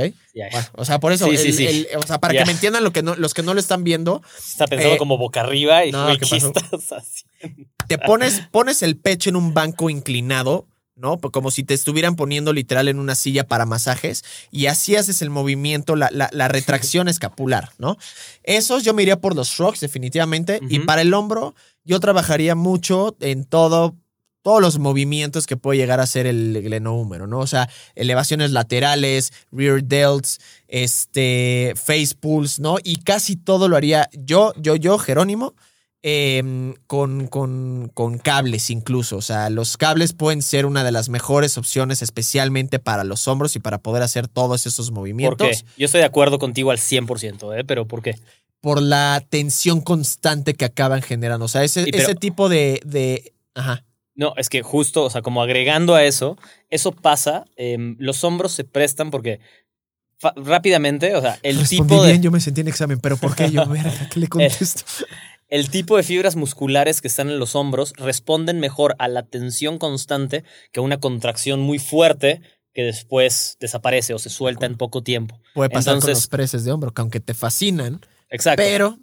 o sea, por eso, o sea, para que me entiendan lo que no, los que no lo están viendo. Está pensando eh, como boca arriba y no, Te pones, pones el pecho en un banco inclinado ¿no? Como si te estuvieran poniendo literal en una silla para masajes y así haces el movimiento, la, la, retracción escapular, ¿no? Esos yo me iría por los shrugs definitivamente y para el hombro yo trabajaría mucho en todo todos los movimientos que puede llegar a hacer el glenómero, ¿no? O sea, elevaciones laterales, rear delts, este, face pulls, ¿no? Y casi todo lo haría yo, yo, yo, Jerónimo, Em, con, con, con, cables incluso. O sea, los cables pueden ser una de las mejores opciones, especialmente para los hombros y para poder hacer todos esos movimientos. ¿Por qué? Yo estoy de acuerdo contigo al 100%, ¿eh? Pero ¿por qué? Por la tensión constante que acaban generando. O sea, ese, ese tipo de, de... Ajá. No, es que justo, o sea, como agregando a eso, eso pasa, em, los hombros se prestan porque rápidamente, o sea, el tipo de... bien, yo me sentí en examen, pero ¿por qué yo, verga, qué le contesto? el tipo de fibras musculares que están en los hombros responden mejor a la tensión constante que a una contracción muy fuerte que después desaparece o se suelta en poco tiempo. Puede pasar con Entonces- los preses de hombro, que aunque te fascinan, Exacto. pero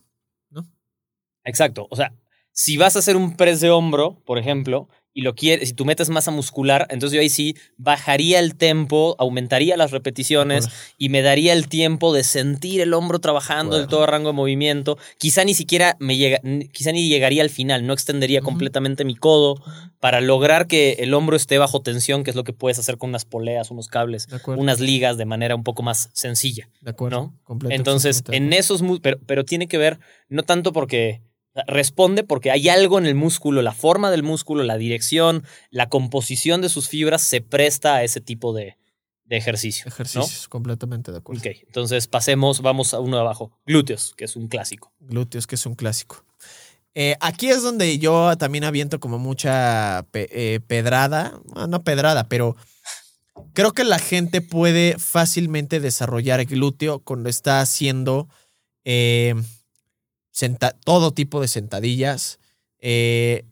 Exacto. O sea, si vas a hacer un press de hombro, por ejemplo, y lo quieres, si tú metes masa muscular, entonces yo ahí sí bajaría el tempo, aumentaría las repeticiones y me daría el tiempo de sentir el hombro trabajando acuerdo. todo rango de movimiento. Quizá ni siquiera me llega, quizá ni llegaría al final, no extendería completamente mi codo para lograr que el hombro esté bajo tensión, que es lo que puedes hacer con unas poleas, unos cables, unas ligas de manera un poco más sencilla. de acuerdo, ¿no? completo, Entonces, en esos, pero, pero tiene que ver no tanto porque responde porque hay algo en el músculo, la forma del músculo, la dirección, la composición de sus fibras se presta a ese tipo de, de ejercicio. ejercicios, completamente de acuerdo. Ok, entonces pasemos, vamos a uno de abajo. Glúteos, que es un clásico. Glúteos, que es un clásico. Eh, aquí es donde yo también aviento como mucha pe- eh, pedrada, ah, no pedrada, pero creo que la gente puede fácilmente desarrollar glúteo cuando está haciendo eh, todo tipo de sentadillas, eh,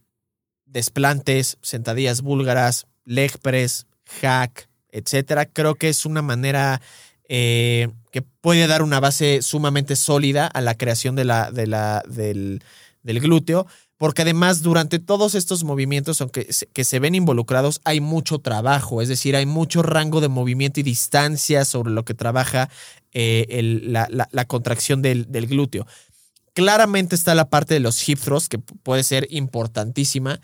desplantes, sentadillas búlgaras, leg press, hack, etcétera. Creo que es una manera eh, que puede dar una base sumamente sólida a la creación de la, de la, del, del glúteo, porque además durante todos estos movimientos, aunque se, que se ven involucrados, hay mucho trabajo, es decir, hay mucho rango de movimiento y distancia sobre lo que trabaja eh, la, contracción del glúteo. Claramente está la parte de los hip thrusts, que pu- puede ser importantísima,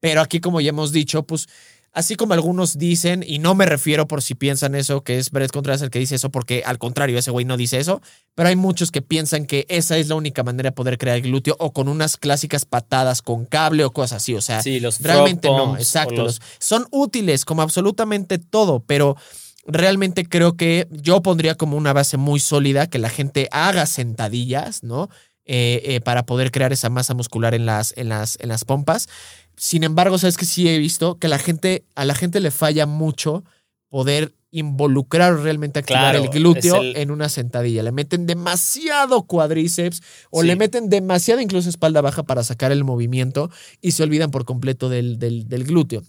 pero aquí, como ya hemos dicho, pues así como algunos dicen, y no me refiero por si piensan eso, que es Brett Contreras el que dice eso, porque al contrario, ese güey no dice eso, pero hay muchos que piensan que esa es la única manera de poder crear glúteo o con unas clásicas patadas con cable o cosas así, o sea, Sí, los realmente no, exacto. los- son útiles como absolutamente todo, pero realmente creo que yo pondría como una base muy sólida que la gente haga sentadillas, ¿no? Eh, eh, para poder crear esa masa muscular en las, en las, en las pompas. Sin embargo, sabes que sí he visto que la gente, a la gente le falla mucho poder involucrar o realmente activar Claro, el glúteo el- en una sentadilla. Le meten demasiado cuádriceps o Sí. le meten demasiado incluso espalda baja para sacar el movimiento y se olvidan por completo del, del, del glúteo.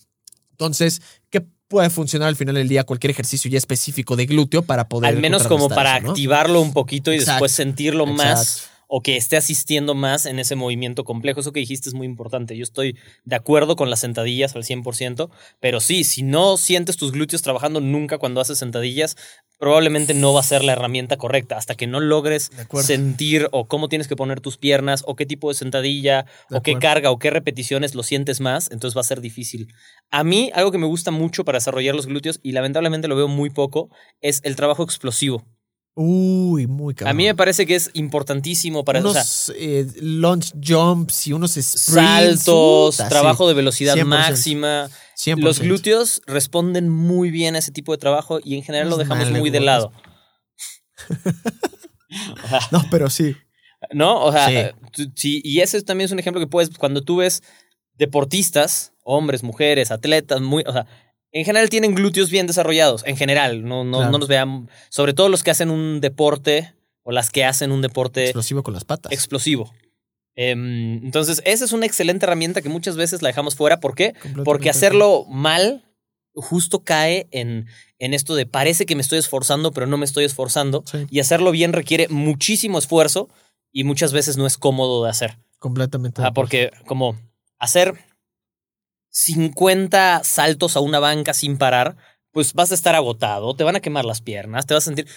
Entonces, ¿qué puede funcionar al final del día cualquier ejercicio ya específico de glúteo para poder Al menos como para eso, ¿no? activarlo un poquito y Exacto, después sentirlo más. O que esté asistiendo más en ese movimiento complejo. Eso que dijiste es muy importante. Yo estoy de acuerdo con las sentadillas al 100%, pero sí, si no sientes tus glúteos trabajando nunca cuando haces sentadillas, probablemente no va a ser la herramienta correcta hasta que no logres sentir o cómo tienes que poner tus piernas o qué tipo de sentadilla De o qué carga o qué repeticiones lo sientes más, entonces va a ser difícil. A mí, algo que me gusta mucho para desarrollar los glúteos y lamentablemente lo veo muy poco, es el trabajo explosivo. Uy, muy cabrón. A mí me parece que es importantísimo para o sea, unos eh, launch jumps y unos sprints. saltos, puta, sí, trabajo de velocidad 100%. máxima. 100%. Los glúteos responden muy bien a ese tipo de trabajo y en general lo dejamos mal, muy de lado. No, pero sí. ¿No? O sea, sí, y ese también es un ejemplo que puedes, cuando tú ves deportistas, hombres, mujeres, atletas, muy, o sea, en general tienen glúteos bien desarrollados, en general, no, no, Claro. no nos vean, sobre todo los que hacen un deporte o las que hacen un deporte Explosivo con las patas. explosivo. Em, entonces, esa es una excelente herramienta que muchas veces la dejamos fuera. ¿Por qué? Porque hacerlo mal justo cae en, en esto de parece que me estoy esforzando, pero no me estoy esforzando. Sí, Y hacerlo bien requiere muchísimo esfuerzo y muchas veces no es cómodo de hacer. completamente. Ah, porque como hacer 50 saltos a una banca sin parar, pues vas a estar agotado, te van a quemar las piernas, te vas a sentir...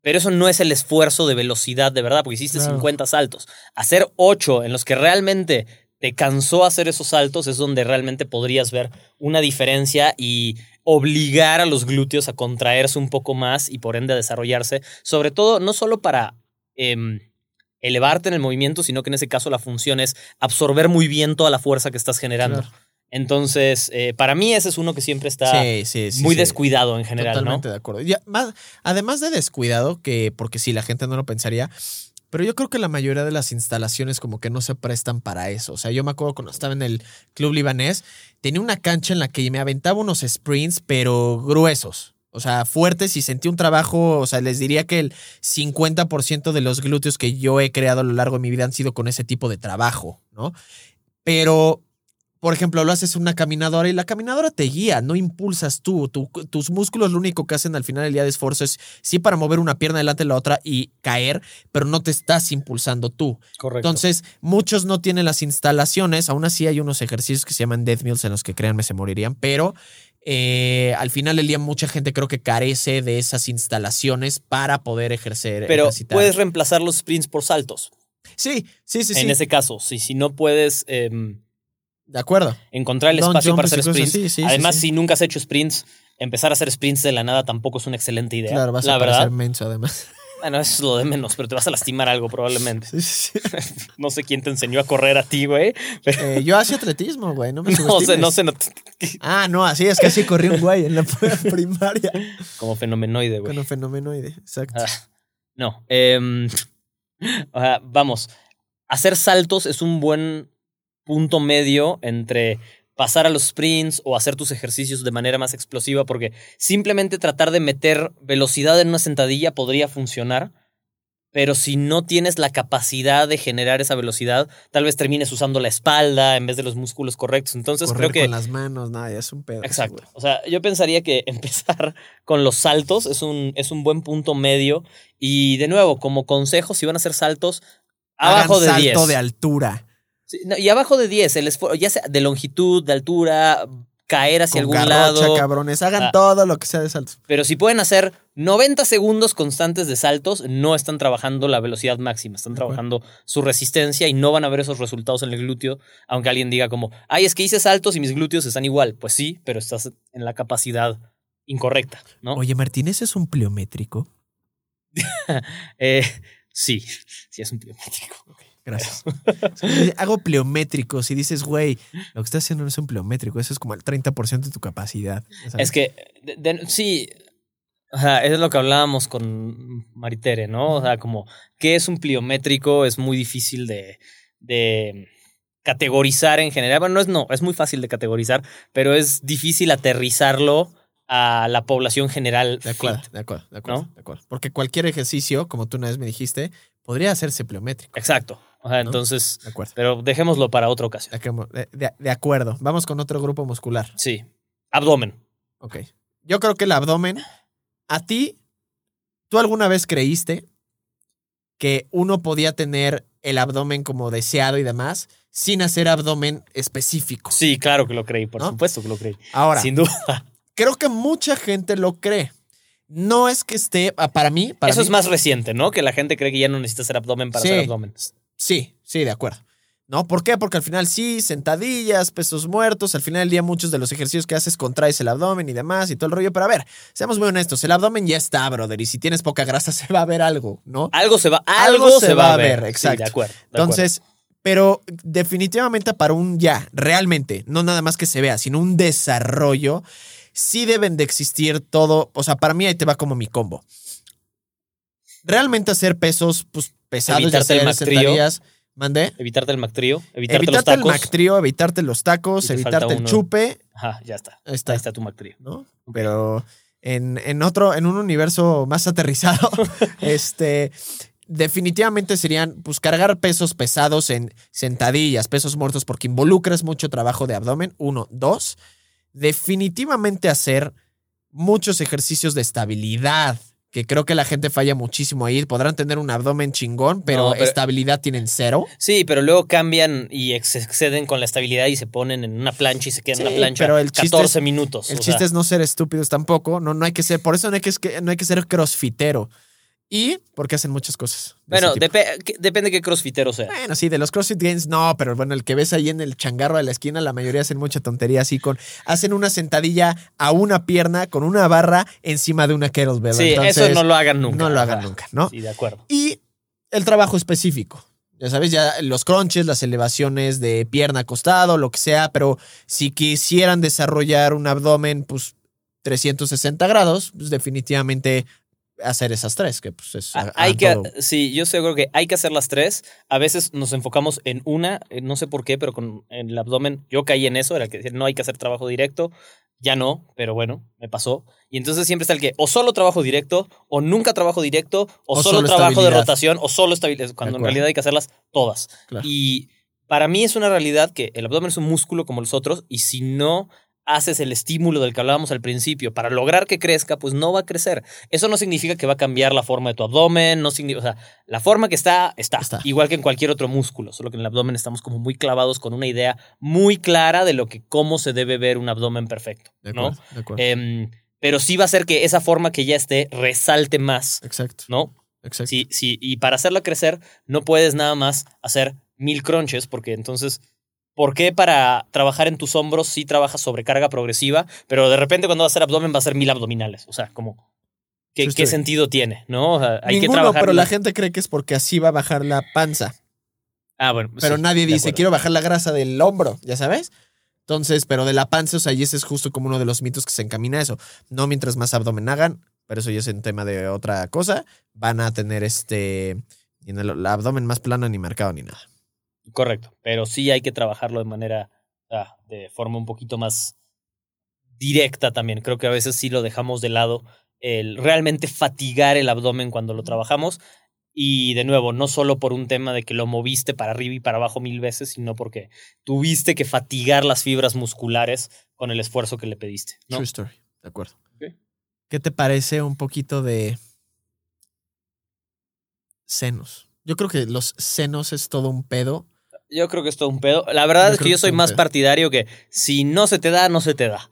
Pero eso no es el esfuerzo de velocidad de verdad, porque hiciste Claro. 50 saltos. Hacer 8 en los que realmente te cansó hacer esos saltos es donde realmente podrías ver una diferencia y obligar a los glúteos a contraerse un poco más y por ende a desarrollarse, sobre todo no solo para em, elevarte en el movimiento, sino que en ese caso la función es absorber muy bien toda la fuerza que estás generando. Claro. Entonces, eh, para mí ese es uno que siempre está Sí, sí, sí, muy descuidado en general, Totalmente ¿no? de acuerdo. Ya, más, además de descuidado, que porque sí, la gente no lo pensaría, pero yo creo que la mayoría de las instalaciones como que no se prestan para eso. O sea, yo me acuerdo cuando estaba en el club libanés, tenía una cancha en la que me aventaba unos sprints, pero gruesos. O sea, fuertes y sentí un trabajo, o sea, les diría que el 50% de los glúteos que yo he creado a lo largo de mi vida han sido con ese tipo de trabajo, ¿no? Pero por ejemplo, lo haces una caminadora y la caminadora te guía, no impulsas tú. tus músculos lo único que hacen al final del día de esfuerzo es sí para mover una pierna delante de la otra y caer, pero no te estás impulsando tú. Correcto. Entonces, muchos no tienen las instalaciones. Aún así, hay unos ejercicios que se llaman death meals en los que créanme se morirían, pero eh, al final del día mucha gente creo que carece de esas instalaciones para poder ejercer. Pero puedes reemplazar los sprints por saltos. Sí, sí, sí. En ese caso, si, si no puedes... Em, de acuerdo. Encontrar el espacio para hacer sprints. Además, si nunca has hecho sprints, empezar a hacer sprints de la nada tampoco es una excelente idea. Claro, vas la a verdad. menso además. Bueno, eso es lo de menos, pero te vas a lastimar algo probablemente. no sé quién te enseñó a correr a ti, güey. Eh, yo hacía atletismo, güey. No me No sé, no sé. Ah, no, así es que así corrí un güey en la primaria. Como fenomenoide, güey. Como fenomenoide, exacto. Ah, no. Em, vamos, hacer saltos es un buen punto medio entre pasar a los sprints o hacer tus ejercicios de manera más explosiva, porque simplemente tratar de meter velocidad en una sentadilla podría funcionar, pero si no tienes la capacidad de generar esa velocidad, tal vez termines usando la espalda en vez de los músculos correctos. Entonces creo que con las manos, nada, es un pedo. Exacto. O sea, yo pensaría que empezar con los saltos es un, es un buen punto medio y de nuevo, como consejo, si van a hacer saltos abajo de salto de altura y abajo de 10, el esfuerzo, ya sea de longitud, de altura, caer hacia algún garrocha, lado. cabrones, hagan ah. todo lo que sea de saltos. Pero si pueden hacer 90 segundos constantes de saltos, no están trabajando la velocidad máxima, están trabajando su resistencia y no van a ver esos resultados en el glúteo, aunque alguien diga como, ay, es que hice saltos y mis glúteos están igual. Pues sí, pero estás en la capacidad incorrecta, ¿no? Oye, Martínez es un pliométrico. eh, sí, sí es un pliométrico. Gracias. hago pleométricos y dices, güey, lo que estás haciendo no es un pleométrico, eso es como el 30% de tu capacidad. Es que, sí, o sea, es lo que hablábamos con Maritere, ¿no? O sea, como, ¿qué es un pliométrico? Es muy difícil de, de categorizar en general. Bueno, no es no, es muy fácil de categorizar, pero es difícil aterrizarlo a la población general. De acuerdo, de acuerdo, de acuerdo, de acuerdo. Porque cualquier ejercicio, como tú una vez me dijiste, podría hacerse pleométrico. Exacto. O sea, entonces. De acuerdo. Pero dejémoslo para otra ocasión. De, acuerdo. Vamos con otro grupo muscular. Sí. Abdomen. Ok. Yo creo que el abdomen. A ti, ¿tú alguna vez creíste que uno podía tener el abdomen como deseado y demás sin hacer abdomen específico? Sí, claro que lo creí, por supuesto que lo creí. Ahora. Sin duda. Creo que mucha gente lo cree. No es que esté, ah, para mí. Para Eso es más reciente, ¿no? Que la gente cree que ya no necesita hacer abdomen para hacer abdomen. Sí, sí, de acuerdo. ¿No? ¿Por qué? Porque al final sí, sentadillas, pesos muertos, al final del día muchos de los ejercicios que haces contraes el abdomen y demás y todo el rollo. Pero a ver, seamos muy honestos, el abdomen ya está, brother, y si tienes poca grasa se va a ver algo, ¿no? Algo se va, algo, se, va, a ver, exacto. de acuerdo. Entonces, pero definitivamente para un ya, realmente, no nada más que se vea, sino un desarrollo, sí deben de existir todo, o sea, para mí ahí te va como mi combo. Realmente hacer pesos, pues pesados, evitarte ya el sentadillas. ¿Mandé? Evitarte el mactrío, evitarte, evitarte los tacos. el mactrío, evitarte los tacos, evitarte el chupe. Ajá, ya está. Ahí está, Ahí está tu mactrío. ¿No? Pero en, en, otro, en un universo más aterrizado, este, definitivamente serían pues cargar pesos pesados en sentadillas, pesos muertos, porque involucras mucho trabajo de abdomen. Uno, dos, definitivamente hacer muchos ejercicios de estabilidad que creo que la gente falla muchísimo ahí. Podrán tener un abdomen chingón, pero, estabilidad tienen cero. Sí, pero luego cambian y exceden con la estabilidad y se ponen en una plancha y se quedan en la plancha pero el 14 minutos. El chiste es no ser estúpidos tampoco. No, no hay que ser, por eso no hay que, no hay que ser crossfitero. Y porque hacen muchas cosas. Bueno, depende de qué crossfitero sea. Bueno, sí, de los CrossFit Games no, pero bueno, el que ves ahí en el changarro de la esquina, la mayoría hacen mucha tontería así con. Hacen una sentadilla a una pierna con una barra encima de una kettlebell. Sí, eso no lo hagan nunca. No lo hagan nunca, ¿no? Sí, de acuerdo. Y el trabajo específico. Ya sabes, ya los crunches, las elevaciones de pierna acostado, lo que sea, pero si quisieran desarrollar un abdomen, pues 360 grados, pues definitivamente hacer esas tres, que pues es... hay que, sí, yo seguro que hay que hacer las tres. A veces nos enfocamos en una, eh, no sé por qué, pero con el abdomen, yo caí en eso, era que no hay que hacer trabajo directo. Ya no, pero bueno, me pasó. Y entonces siempre está el que o solo trabajo directo, o nunca trabajo directo, o, O solo, solo trabajo de rotación, o solo estabilidad, cuando en realidad hay que hacerlas todas. Claro. Y para mí es una realidad que el abdomen es un músculo como los otros, y si no haces el estímulo del que hablábamos al principio para lograr que crezca, pues no va a crecer. Eso no significa que va a cambiar la forma de tu abdomen, no significa, o sea, la forma que está, está, Está. igual que en cualquier otro músculo, solo que en el abdomen estamos como muy clavados con una idea muy clara de lo que cómo se debe ver un abdomen perfecto, De ¿no? acuerdo, de acuerdo. Em, pero sí va a hacer que esa forma que ya esté resalte más, exacto, ¿no? exacto. Sí, sí, y para hacerla crecer no puedes nada más hacer mil crunches, porque entonces, ¿por qué para trabajar en tus hombros sí trabajas sobrecarga progresiva, pero de repente cuando vas a hacer abdomen va a ser mil abdominales? O sea, como, ¿qué, Sí, qué estoy- sentido tiene? ¿No? O sea, hay que trabajar. pero la gente cree que es porque así va a bajar la panza. Ah, bueno. Pero sí, nadie dice, quiero bajar la grasa del hombro, ¿ya sabes? Entonces, pero de la panza, o sea, y ese es justo como uno de los mitos que se encamina a eso. No mientras más abdomen hagan, pero eso ya es un tema de otra cosa, van a tener este, en el, el abdomen más plano, ni marcado, ni nada. Correcto, pero sí hay que trabajarlo de manera, ah, de forma un poquito más directa también. Creo que a veces sí lo dejamos de lado, el realmente fatigar el abdomen cuando lo trabajamos. Y de nuevo, no solo por un tema de que lo moviste para arriba y para abajo mil veces, sino porque tuviste que fatigar las fibras musculares con el esfuerzo que le pediste. ¿no? True story, de acuerdo. ¿Qué te parece un poquito de senos? Yo creo que los senos es todo un pedo. Yo creo que es todo un pedo. La verdad Yo es que yo que soy más pedo. partidario que si no se te da, no se te da.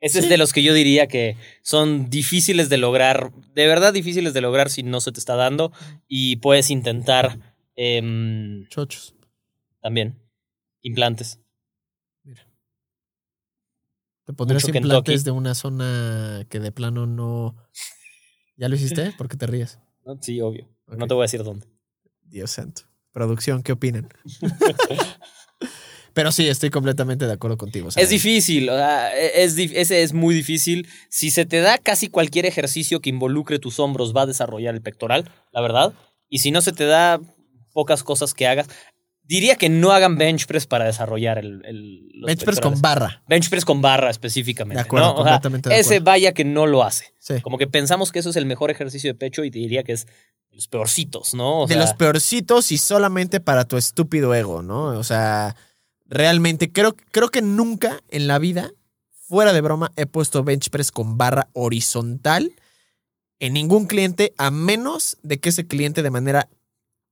Ese es de los que yo diría que son difíciles de lograr, de verdad difíciles de lograr si no se te está dando y puedes intentar em, Chochos. también implantes. ¿Te pondrías Mucho implantes Kentucky. de una zona que de plano no... ¿Ya lo hiciste? ¿Por qué te ríes? ¿no? Sí, obvio. No te voy a decir dónde. Dios santo. Producción, ¿qué opinan? Pero sí, estoy completamente de acuerdo contigo. Es difícil, o sea, es, ese es muy difícil. Si se te da casi cualquier ejercicio que involucre tus hombros, va a desarrollar el pectoral, la verdad. Y si no se te da pocas cosas que hagas, diría que no hagan bench press para desarrollar el, el los Bench press pectorales. con barra. Bench press con barra específicamente. De acuerdo, ¿no? O sea, completamente ese vaya que no lo hace. Sí. Como que pensamos que eso es el mejor ejercicio de pecho y te diría que es de los peorcitos, ¿no? O de sea, los peorcitos y solamente para tu estúpido ego, ¿no? O sea, realmente creo, creo que nunca en la vida, fuera de broma, he puesto bench press con barra horizontal en ningún cliente, a menos de que ese cliente de manera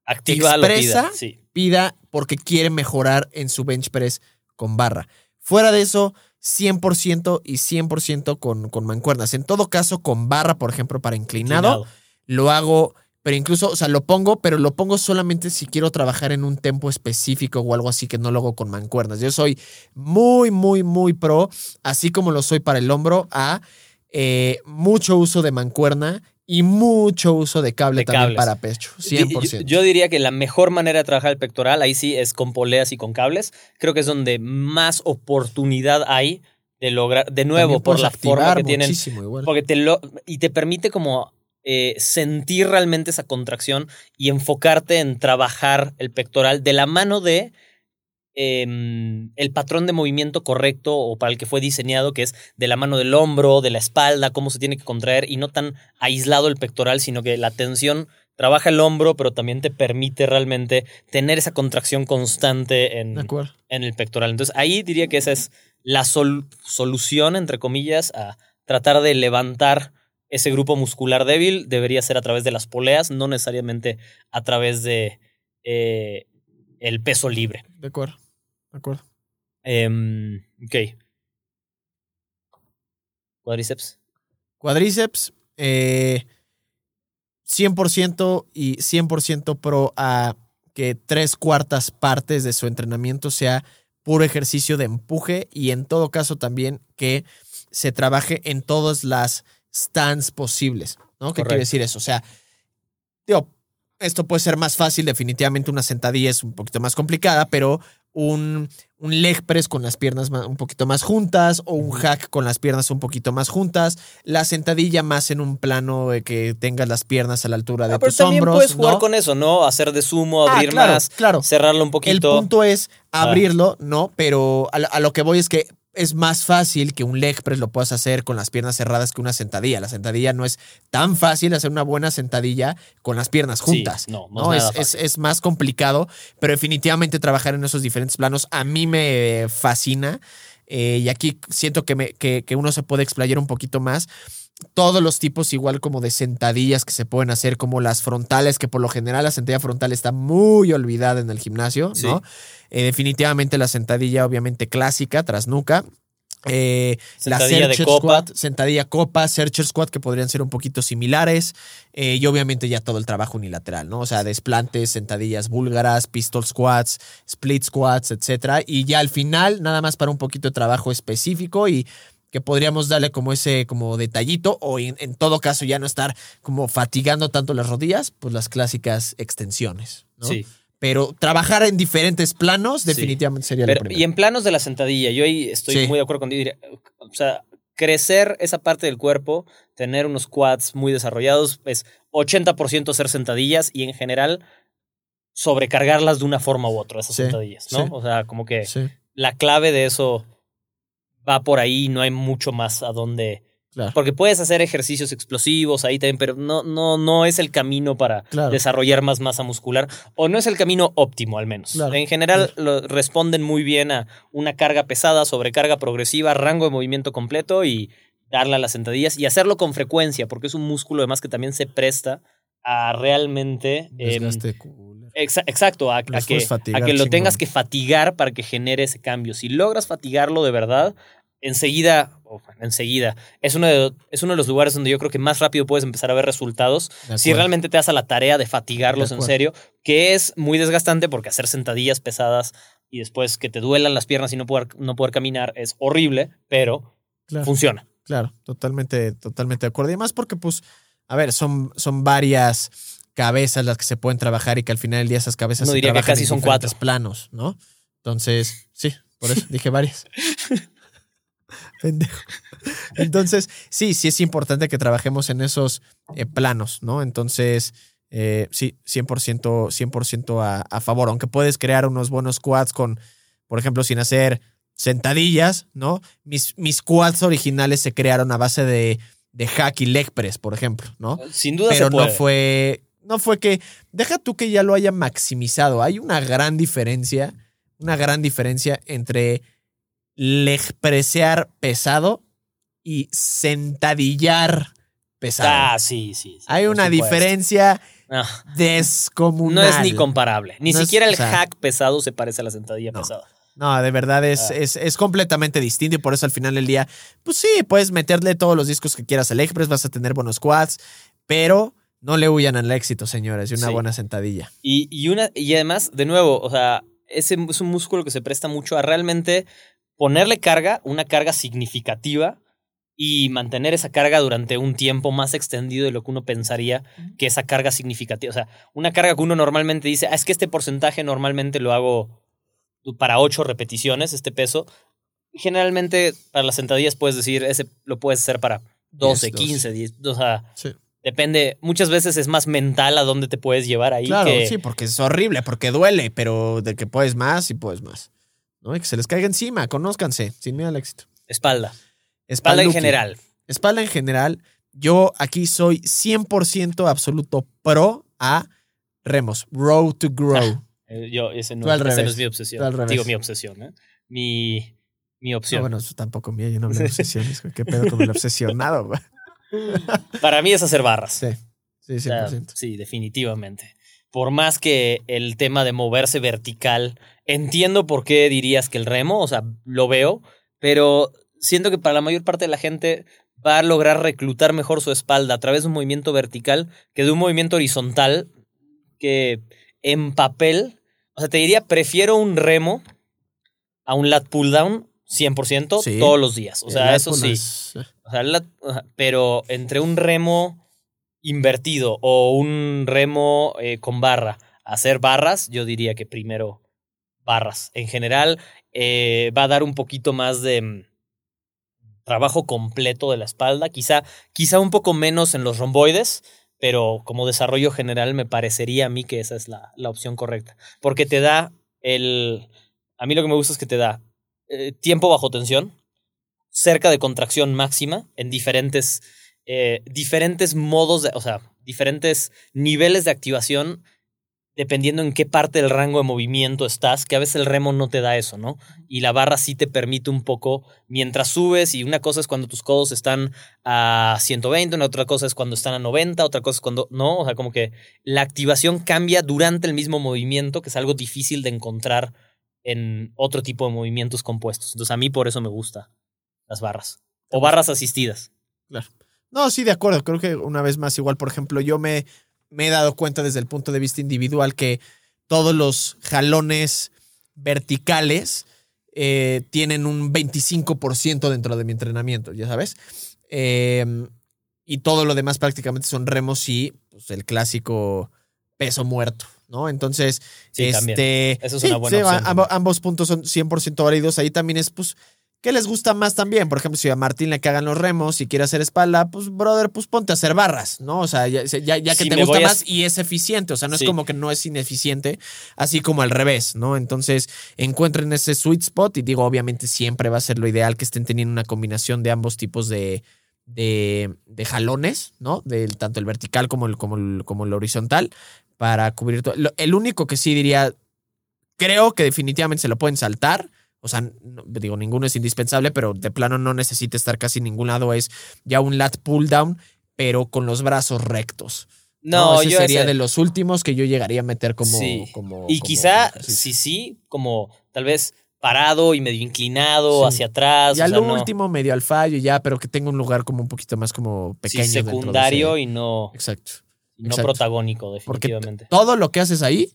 activa lo pida. expresa. Sí. Pida porque quiere mejorar en su bench press con barra. Fuera de eso, 100% y 100% con, con mancuernas. En todo caso, con barra, por ejemplo, para inclinado, Inclinado. lo hago, pero incluso, o sea, lo pongo, pero lo pongo solamente si quiero trabajar en un tempo específico o algo así que no lo hago con mancuernas. Yo soy muy, muy, muy pro, así como lo soy para el hombro, a eh, mucho uso de mancuerna y mucho uso de cable De también cables. para pecho. Di- 100%. Yo, yo diría que la mejor manera de trabajar el pectoral, ahí sí, es con poleas y con cables. Creo que es donde más oportunidad hay de lograr, de nuevo, por la forma que tienen. igual. Porque te lo. Y te permite como eh, sentir realmente esa contracción y enfocarte en trabajar el pectoral de la mano de em, el patrón de movimiento correcto o para el que fue diseñado, que es de la mano del hombro, de la espalda, cómo se tiene que contraer y no tan aislado el pectoral, sino que la tensión trabaja el hombro, pero también te permite realmente tener esa contracción constante en, en el pectoral. Entonces ahí diría que esa es la sol- solución, entre comillas, a tratar de levantar ese grupo muscular débil. Debería ser a través de las poleas, no necesariamente a través de eh, el peso libre. De acuerdo. De acuerdo. Em, ok. Cuádriceps. Cuadríceps, eh, 100% y 100% pro a que tres cuartas partes de su entrenamiento sea puro ejercicio de empuje y en todo caso también que se trabaje en todas las stands posibles, ¿no? ¿Qué Correcto. quiere decir eso? O sea, digo, esto puede ser más fácil, definitivamente una sentadilla es un poquito más complicada, pero un, un leg press con las piernas un poquito más juntas o un hack con las piernas un poquito más juntas, la sentadilla más en un plano de que tengas las piernas a la altura de Ah, pero tus también hombros. puedes jugar ¿no? con eso, ¿no? Hacer de sumo, Ah, abrir claro, más, claro. cerrarlo un El poquito. punto es Ah. abrirlo, ¿no? Pero a lo que voy es que es más fácil que un leg press lo puedas hacer con las piernas cerradas que una sentadilla. La sentadilla no es tan fácil hacer una buena sentadilla con las piernas juntas. no, no, es, nada es, es más complicado, pero definitivamente trabajar en esos diferentes planos a mí me fascina. Eh, y aquí siento que, me, que, que uno se puede explayar un poquito más. Todos los tipos, igual como de sentadillas que se pueden hacer, como las frontales, que por lo general la sentadilla frontal está muy olvidada en el gimnasio, Sí. ¿no? Eh, definitivamente la sentadilla, obviamente clásica, tras nuca. Eh, la Sentadilla de Searcher copa. Squat, sentadilla copa, Searcher Squat, que podrían ser un poquito similares. Eh, y obviamente ya todo el trabajo unilateral, ¿no? O sea, desplantes, sentadillas búlgaras, pistol squats, split squats, etcétera. Y ya al final, nada más para un poquito de trabajo específico y que podríamos darle como ese como detallito o en, en todo caso ya no estar como fatigando tanto las rodillas, pues las clásicas extensiones, ¿no? Sí. Pero trabajar en diferentes planos Sí. definitivamente sería Pero- lo primero. y en planos de la sentadilla, yo ahí estoy Sí. muy de acuerdo contigo. diría, O sea, crecer esa parte del cuerpo, tener unos quads muy desarrollados, es 80% hacer sentadillas y en general sobrecargarlas de una forma u otra, esas Sí, sentadillas, ¿no? sí. O sea, como que Sí, la clave de eso va por ahí, no hay mucho más a dónde. claro. Porque puedes hacer ejercicios explosivos ahí también, pero no, no, no es el camino para Claro. desarrollar más masa muscular, o no es el camino óptimo al menos. Claro, En general lo- responden muy bien a una carga pesada, sobrecarga progresiva, rango de movimiento completo y darle a las sentadillas y hacerlo con frecuencia, porque es un músculo además que también se presta a realmente... em, Exacto, a, que, fatigar a que lo chingón. tengas que fatigar para que genere ese cambio. Si logras fatigarlo de verdad, enseguida, enseguida, es uno, de, es uno de los lugares donde yo creo que más rápido puedes empezar a ver resultados. Si realmente te das a la tarea de fatigarlos De en serio, que es muy desgastante porque hacer sentadillas pesadas y después que te duelan las piernas y no poder, no poder caminar es horrible, pero Claro. funciona. Claro, totalmente, totalmente de acuerdo. Y además porque, pues, a ver, son, son varias cabezas las que se pueden trabajar y que al final del día esas cabezas Uno se diría que casi en son cuatro. planos, ¿no? Entonces, sí, por eso dije varias. Pendejo. Entonces, sí, sí es importante que trabajemos en esos eh, planos, ¿no? Entonces, eh, sí, 100%, 100 a, a favor. Aunque puedes crear unos buenos quads con, por ejemplo, sin hacer sentadillas, ¿no? Mis, mis quads originales se crearon a base de, de hack y leg press, por ejemplo, ¿no? Sin duda Pero se no puede. fue, no fue que, deja tú que ya lo haya maximizado. Hay una gran diferencia, una gran diferencia entre leg pressear pesado y sentadillar pesado. Ah, sí, sí. sí, Hay una supuesto. diferencia No. descomunal. No es ni comparable. Ni No es- siquiera el o sea, hack pesado se parece a la sentadilla No. pesada. No, de verdad es, Ah. es, es completamente distinto y por eso al final del día, pues sí, puedes meterle todos los discos que quieras al leg press, vas a tener buenos quads, pero no le huyan al éxito, señores, y una Sí. buena sentadilla. Y, y una, y además, de nuevo, o sea, ese es un músculo que se presta mucho a realmente ponerle carga, una carga significativa, y mantener esa carga durante un tiempo más extendido de lo que uno pensaría que esa carga significativa. O sea, una carga que uno normalmente dice, ah, es que este porcentaje normalmente lo hago para ocho repeticiones, este peso. Generalmente para las sentadillas puedes decir, ese lo puedes hacer para 12, 10, 15, 10, o sea, Sí. Depende, muchas veces es más mental a dónde te puedes llevar ahí. Claro, que, sí, porque es horrible, porque duele, pero de que puedes más y puedes más. ¿No? Y que se les caiga encima, conózcanse, sin miedo al éxito. Espalda. Espalda en general. Espalda en general, yo aquí soy 100% absoluto pro a remos, row to grow. Eh, Yo, ese no, no es mi obsesión. Tú al revés. Digo, mi obsesión, ¿eh? Mi, mi No, opción. bueno, eso tampoco mío, yo no hablo de obsesiones, güey. ¿Qué pedo con el obsesionado, güey? Para mí es hacer barras. Sí, sí, O sea, 100%. sí, definitivamente. Por más que el tema de moverse vertical, entiendo por qué dirías que el remo, o sea, lo veo, pero siento que para la mayor parte de la gente va a lograr reclutar mejor su espalda a través de un movimiento vertical que de un movimiento horizontal que en papel, o sea, te diría, prefiero un remo a un lat pull down 100% Sí. todos los días. O sea, eso sí. es- O sea, la- pero entre un remo invertido o un remo eh, con barra, hacer barras, yo diría que primero barras. En general, eh, va a dar un poquito más de mm, trabajo completo de la espalda, quizá, quizá un poco menos en los romboides, pero como desarrollo general me parecería a mí que esa es la, la opción correcta. Porque te da el... A mí lo que me gusta es que te da eh, tiempo bajo tensión, cerca de contracción máxima en diferentes, eh, diferentes modos, de, o sea, diferentes niveles de activación dependiendo en qué parte del rango de movimiento estás, que a veces el remo no te da eso, ¿no? Y la barra sí te permite un poco, mientras subes, y una cosa es cuando tus codos están a 120, una otra cosa es cuando están a 90, otra cosa es cuando, no, o sea, como que la activación cambia durante el mismo movimiento, que es algo difícil de encontrar en otro tipo de movimientos compuestos. Entonces a mí por eso me gusta las barras. O barras asistidas. Claro. No, sí, de acuerdo. Creo que una vez más, igual, por ejemplo, yo me, me he dado cuenta desde el punto de vista individual que todos los jalones verticales eh, tienen un 25% dentro de mi entrenamiento, ya sabes. Eh, y todo lo demás prácticamente son remos y pues, el clásico peso muerto, ¿no? Entonces, Sí, también. este, Eso es sí, una buena sí, opción ambos puntos son 100% válidos. Ahí también es, pues, ¿qué les gusta más también? Por ejemplo, si a Martín le cagan los remos y quiere hacer espalda, pues, brother, pues ponte a hacer barras, ¿no? O sea, ya, ya- ya que Si te gusta a- más y es eficiente. O sea, no es como que no es ineficiente, así como al revés, ¿no? Entonces, encuentren ese sweet spot y digo, obviamente siempre va a ser lo ideal que estén teniendo una combinación de ambos tipos de, de, de jalones, ¿no? Del, tanto el vertical como el, como el, como el horizontal para cubrir todo. El único que sí diría, creo que definitivamente se lo pueden saltar. O sea, no- digo, ninguno es indispensable, pero de plano no necesita estar casi en ningún lado. Es ya un lat pull down, pero con los brazos rectos. No, ese yo sería ese- de los últimos que yo llegaría a meter como. Sí. como Y como quizá, sí, sí, como tal vez parado y medio inclinado Sí. hacia atrás. Ya o sea, lo no- último medio al fallo, ya, pero que tenga un lugar como un poquito más como sí, pequeño. de secundario ese- y no, Exacto. No exacto. protagónico, Porque definitivamente. todo lo que haces ahí,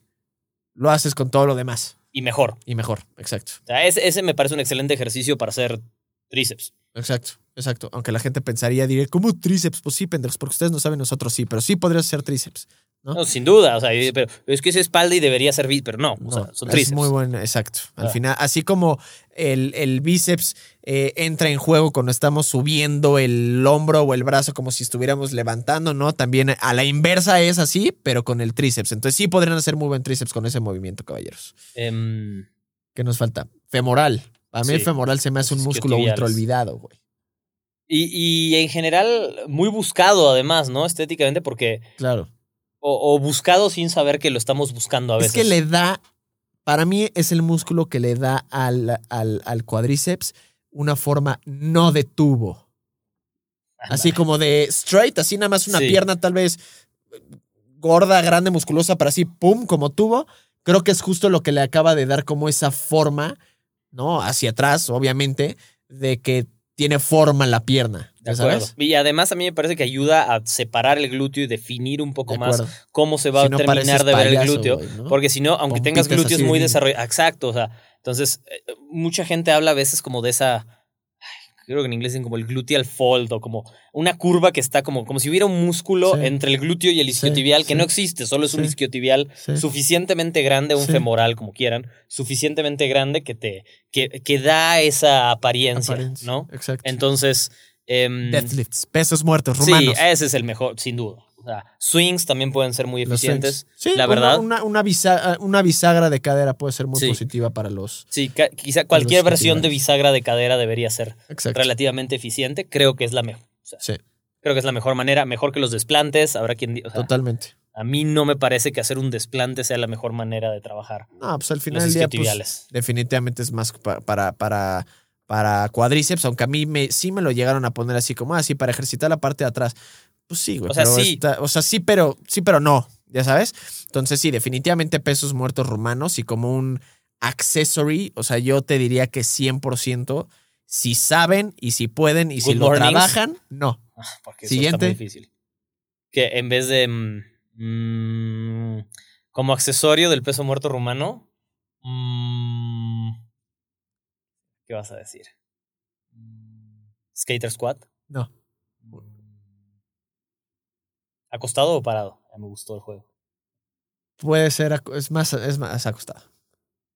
lo haces con todo lo demás. Y mejor. Y mejor. Exacto. O sea, ese, ese me parece un excelente ejercicio para hacer tríceps. Exacto. Exacto. Aunque la gente pensaría, diría, ¿cómo tríceps? Pues sí, pendejos, porque ustedes no saben, nosotros sí, pero sí podrías hacer tríceps. ¿no? No, sin duda. O sea, pero es que es espalda y debería servir, pero no. O No, sea, son es tríceps. muy bueno, exacto. Al Ah. final, así como el, el bíceps eh, entra en juego cuando estamos subiendo el hombro o el brazo como si estuviéramos levantando, ¿no? También a la inversa es así, pero con el tríceps. Entonces sí podrían hacer muy buen tríceps con ese movimiento, caballeros. Em, ¿Qué nos falta? Femoral. A mí el femoral se me hace un músculo ultra olvidado, güey. y, y en general, muy buscado además, ¿no? Estéticamente, porque. Claro. O, o buscado sin saber que lo estamos buscando a veces. Es que le da, para mí es el músculo que le da al, al, al cuadríceps una forma no de tubo. Así como de straight, así nada más una Sí. pierna tal vez gorda, grande, musculosa, para así, pum, como tubo. Creo que es justo lo que le acaba de dar como esa forma, ¿no? Hacia atrás, obviamente, de que tiene forma la pierna. De ¿ya acuerdo. sabes? Y además a mí me parece que ayuda a separar el glúteo y definir un poco De más cómo se va Si a terminar de ver el glúteo. Porque si no, aunque tengas glúteos muy de- desarrollados. Exacto, o sea, entonces eh, mucha gente habla a veces como de esa. Creo que en inglés dicen como el gluteal fold o como una curva que está como, como si hubiera un músculo Sí. entre el glúteo y el isquiotibial que sí. no existe, solo es un Sí. isquiotibial Sí. suficientemente grande, un Sí. femoral, como quieran, suficientemente grande que te que, que da esa apariencia, Apariencia, ¿no? Exacto. Entonces, em, Deadlifts, pesos muertos, sí, rumanos. ese es el mejor, sin duda. O sea, swings también pueden ser muy eficientes. Sí, la una- verdad. Una, una, bisa- una bisagra de cadera puede ser muy Sí. positiva para los. Sí, quizá cualquier versión de bisagra de cadera debería ser Exacto. relativamente eficiente. Creo que es la mejor. o sea, Sí, Creo que es la mejor manera, mejor que los desplantes. Habrá quien. O sea, totalmente. a mí no me parece que hacer un desplante sea la mejor manera de trabajar. No, pues al final Los del día, pues, definitivamente es más pa- para, para, para cuádriceps, aunque a mí me, sí me lo llegaron a poner así como así para ejercitar la parte de atrás. Pues sí, güey. O sea, pero sí. está- o sea, sí, pero sí, pero no, ya sabes. Entonces sí, definitivamente pesos muertos rumanos y como un accessory, o sea, yo te diría que 100% si saben y si pueden y si lo trabajan, no. Ah, Porque eso Siguiente. está muy difícil. Que en vez de. mm, mm, como accesorio del peso muerto rumano. mm, ¿Qué vas a decir? Mm, Skater squat. No. ¿Acostado o parado? Ya me gustó el juego. Puede ser, es más, es más acostado.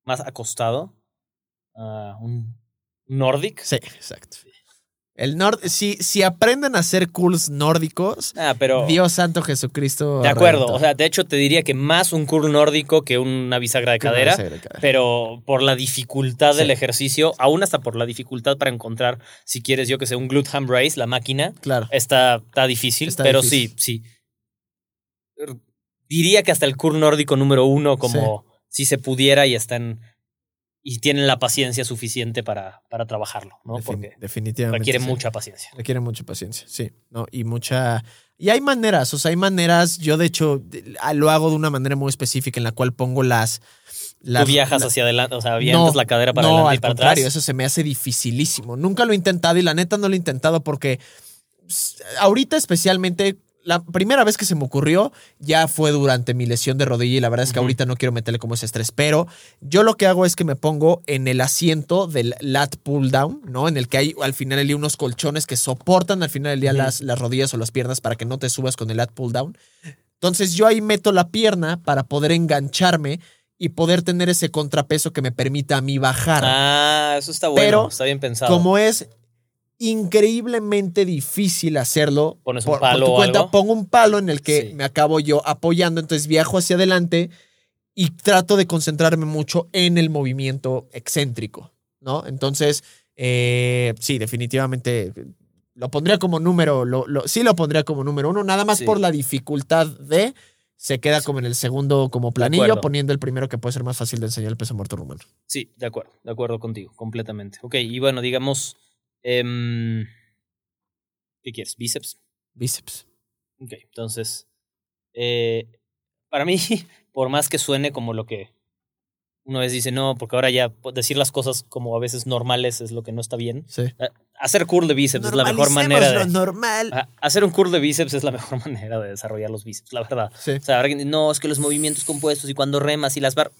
Más acostado. Ah, un Nordic. Sí, exacto. El nord si, si aprenden a hacer curls nórdicos, Ah, pero. Dios santo Jesucristo. de acuerdo. reventó. O sea, de hecho, te diría que más un curl nórdico que una bisagra de cadera. bisagra de cadera. Pero por la dificultad del ejercicio, aún hasta por la dificultad para encontrar, si quieres yo que sea un glute ham raise, la máquina, Claro. está, está difícil. Está pero difícil. sí, sí. Diría que hasta el curl nórdico número uno, como si se pudiera y están. Y tienen la paciencia suficiente para, para trabajarlo, ¿no? Defin- Porque definitivamente. requiere sí. mucha paciencia. Requiere mucha paciencia, sí. ¿no? Y mucha. Y hay maneras, o sea, hay maneras. Yo, de hecho, lo hago de una manera muy específica en la cual pongo las. las Tú viajas la- hacia adelante, o sea, avientas la cadera para no, adelante y al para contrario, atrás. eso se me hace dificilísimo. Nunca lo he intentado y la neta no lo he intentado porque ahorita especialmente la primera vez que se me ocurrió ya fue durante mi lesión de rodilla y la verdad es que ahorita no quiero meterle como ese estrés, pero yo lo que hago es que me pongo en el asiento del lat pull down, ¿no? En el que hay al final del día unos colchones que soportan al final del día las, las rodillas o las piernas para que no te subas con el lat pull down. Entonces yo ahí meto la pierna para poder engancharme y poder tener ese contrapeso que me permita a mí bajar. Ah, eso está bueno, Pero, está bien pensado. Como es increíblemente difícil hacerlo, ¿Pones un por, palo por tu o cuenta, algo? pongo un palo en el que Sí. me acabo yo apoyando, entonces viajo hacia adelante y trato de concentrarme mucho en el movimiento excéntrico, ¿no? Entonces, eh, sí, definitivamente lo pondría como número, lo, lo- sí lo pondría como número uno, nada más Sí. por la dificultad de, se queda como en el segundo como planillo, poniendo el primero que puede ser más fácil de enseñar el peso muerto rumano. Sí, de acuerdo, de acuerdo contigo, completamente. Ok, y bueno, digamos, em, ¿qué quieres? ¿Bíceps? Bíceps. Ok, entonces, eh, para mí, por más que suene como lo que una vez dice, no, porque ahora ya po- decir las cosas como a veces normales es lo que no está bien. Sí. Hacer curl de bíceps es la mejor manera de... normal. Hacer un curl de bíceps es la mejor manera de desarrollar los bíceps, la verdad. Sí. O sea, dice, no, es que los movimientos compuestos y cuando remas y las bar...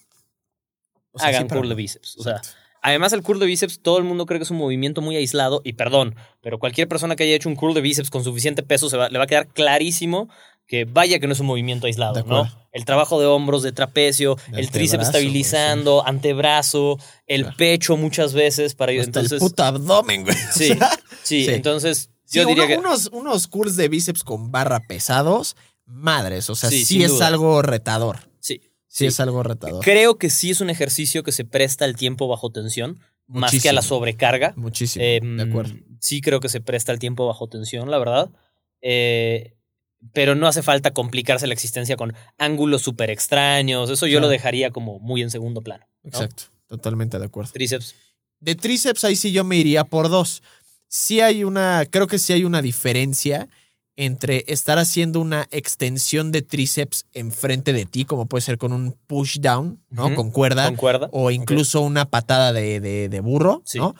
O sea, hagan sí, curl de bíceps. O sea, Exacto. Además, el curl de bíceps, todo el mundo cree que es un movimiento muy aislado. Y perdón, pero cualquier persona que haya hecho un curl de bíceps con suficiente peso se va- le va a quedar clarísimo que vaya que no es un movimiento aislado, ¿no? El trabajo de hombros, de trapecio, De el tríceps estabilizando, antebrazo, el Claro. pecho muchas veces para Hasta entonces el puto abdomen, güey. Sí, sí, sí. entonces sí, yo diría uno- que unos, unos curls de bíceps con barra pesados, madres. O sea, Sí, es duda. algo retador. Sí. Es algo retador. Creo que sí es un ejercicio que se presta al tiempo bajo tensión, más que a la sobrecarga. Muchísimo. Em, de acuerdo. Sí creo que se presta el tiempo bajo tensión, la verdad. Eh, pero no hace falta complicarse la existencia con ángulos súper extraños. Eso yo Claro. lo dejaría como muy en segundo plano. ¿no? Exacto. Totalmente de acuerdo. Tríceps. De tríceps, ahí sí yo me iría por dos. Sí hay una, creo que sí hay una diferencia entre estar haciendo una extensión de tríceps enfrente de ti, como puede ser con un push down, ¿no? Con cuerda. ¿Concuerda? o incluso una patada de, de- de burro, Sí. ¿no?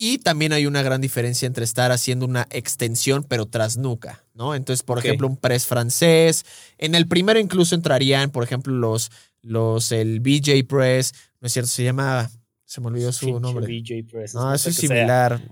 Y también hay una gran diferencia entre estar haciendo una extensión, pero tras nuca, ¿no? Entonces, por ejemplo, un press francés. En el primero incluso entrarían, por ejemplo, los, los, el BJ press, ¿no es cierto? Se llama, se me olvidó su nombre. BJ press, No, eso es sea. similar.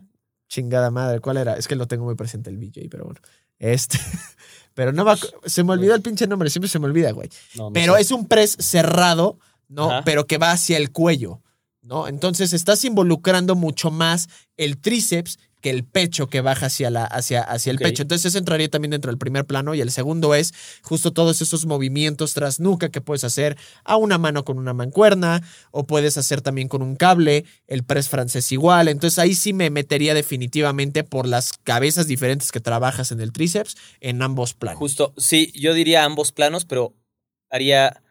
Chingada madre, ¿cuál era? Es que lo tengo muy presente el BJ, pero bueno. Este, pero no va, se me olvidó el pinche nombre, siempre se me olvida, güey. No, no Pero sé. es un press cerrado, ¿no? Ajá. Pero que va hacia el cuello, ¿no? Entonces estás involucrando mucho más el tríceps que el pecho que baja hacia, la, hacia, hacia el pecho. Entonces eso entraría también dentro del primer plano y el segundo es justo todos esos movimientos tras nuca que puedes hacer a una mano con una mancuerna o puedes hacer también con un cable, el press francés igual. Entonces ahí sí me metería definitivamente por las cabezas diferentes que trabajas en el tríceps en ambos planos. Justo, sí, yo diría ambos planos, pero haría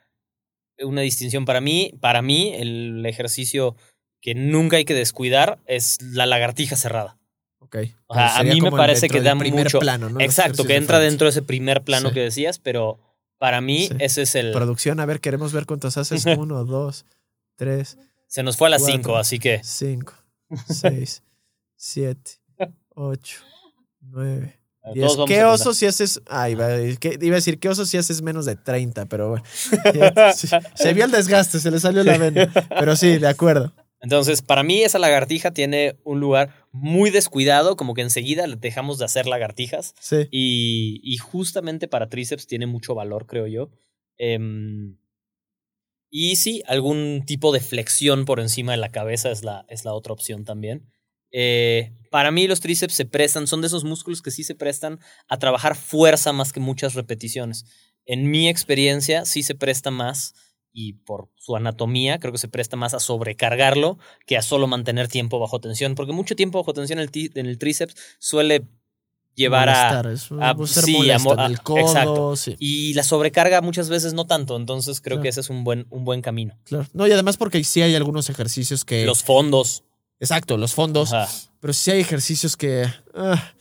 una distinción para mí. Para mí, el ejercicio que nunca hay que descuidar es la lagartija cerrada. Ok. O sea, a mí me parece que da primer mucho- plano, ¿no? Exacto, que entra dentro de ese primer plano Sí. que decías, pero para mí Sí. ese es el... Producción, a ver, queremos ver cuántos haces. Uno, dos, tres, Se nos fue a las. 5, así que... cinco, seis, siete, ocho, nueve, diez. ¿Qué oso si haces? Ah, iba, a decir- ¿qué- iba a decir, ¿qué oso si haces menos de 30? Pero bueno. Se vio el desgaste, se le salió la vena. Pero sí, de acuerdo. Entonces, para mí esa lagartija tiene un lugar muy descuidado, como que enseguida le dejamos de hacer lagartijas. Sí. Y, y justamente para tríceps tiene mucho valor, creo yo. Em, y sí, algún tipo de flexión por encima de la cabeza es la, es la otra opción también. eh, para mí los tríceps se prestan, son de esos músculos que sí se prestan a trabajar fuerza más que muchas repeticiones. En mi experiencia sí se presta más y por su anatomía creo que se presta más a sobrecargarlo que a solo mantener tiempo bajo tensión, porque mucho tiempo bajo tensión en el, ti- en el tríceps suele llevar a... A- sí, a el codo, exacto. sí, Y la sobrecarga muchas veces no tanto, entonces creo Claro. que ese es un buen, un buen camino. claro. No, y además porque sí hay algunos ejercicios que. Los fondos. exacto, los fondos. Ajá. Pero sí hay ejercicios que. ah,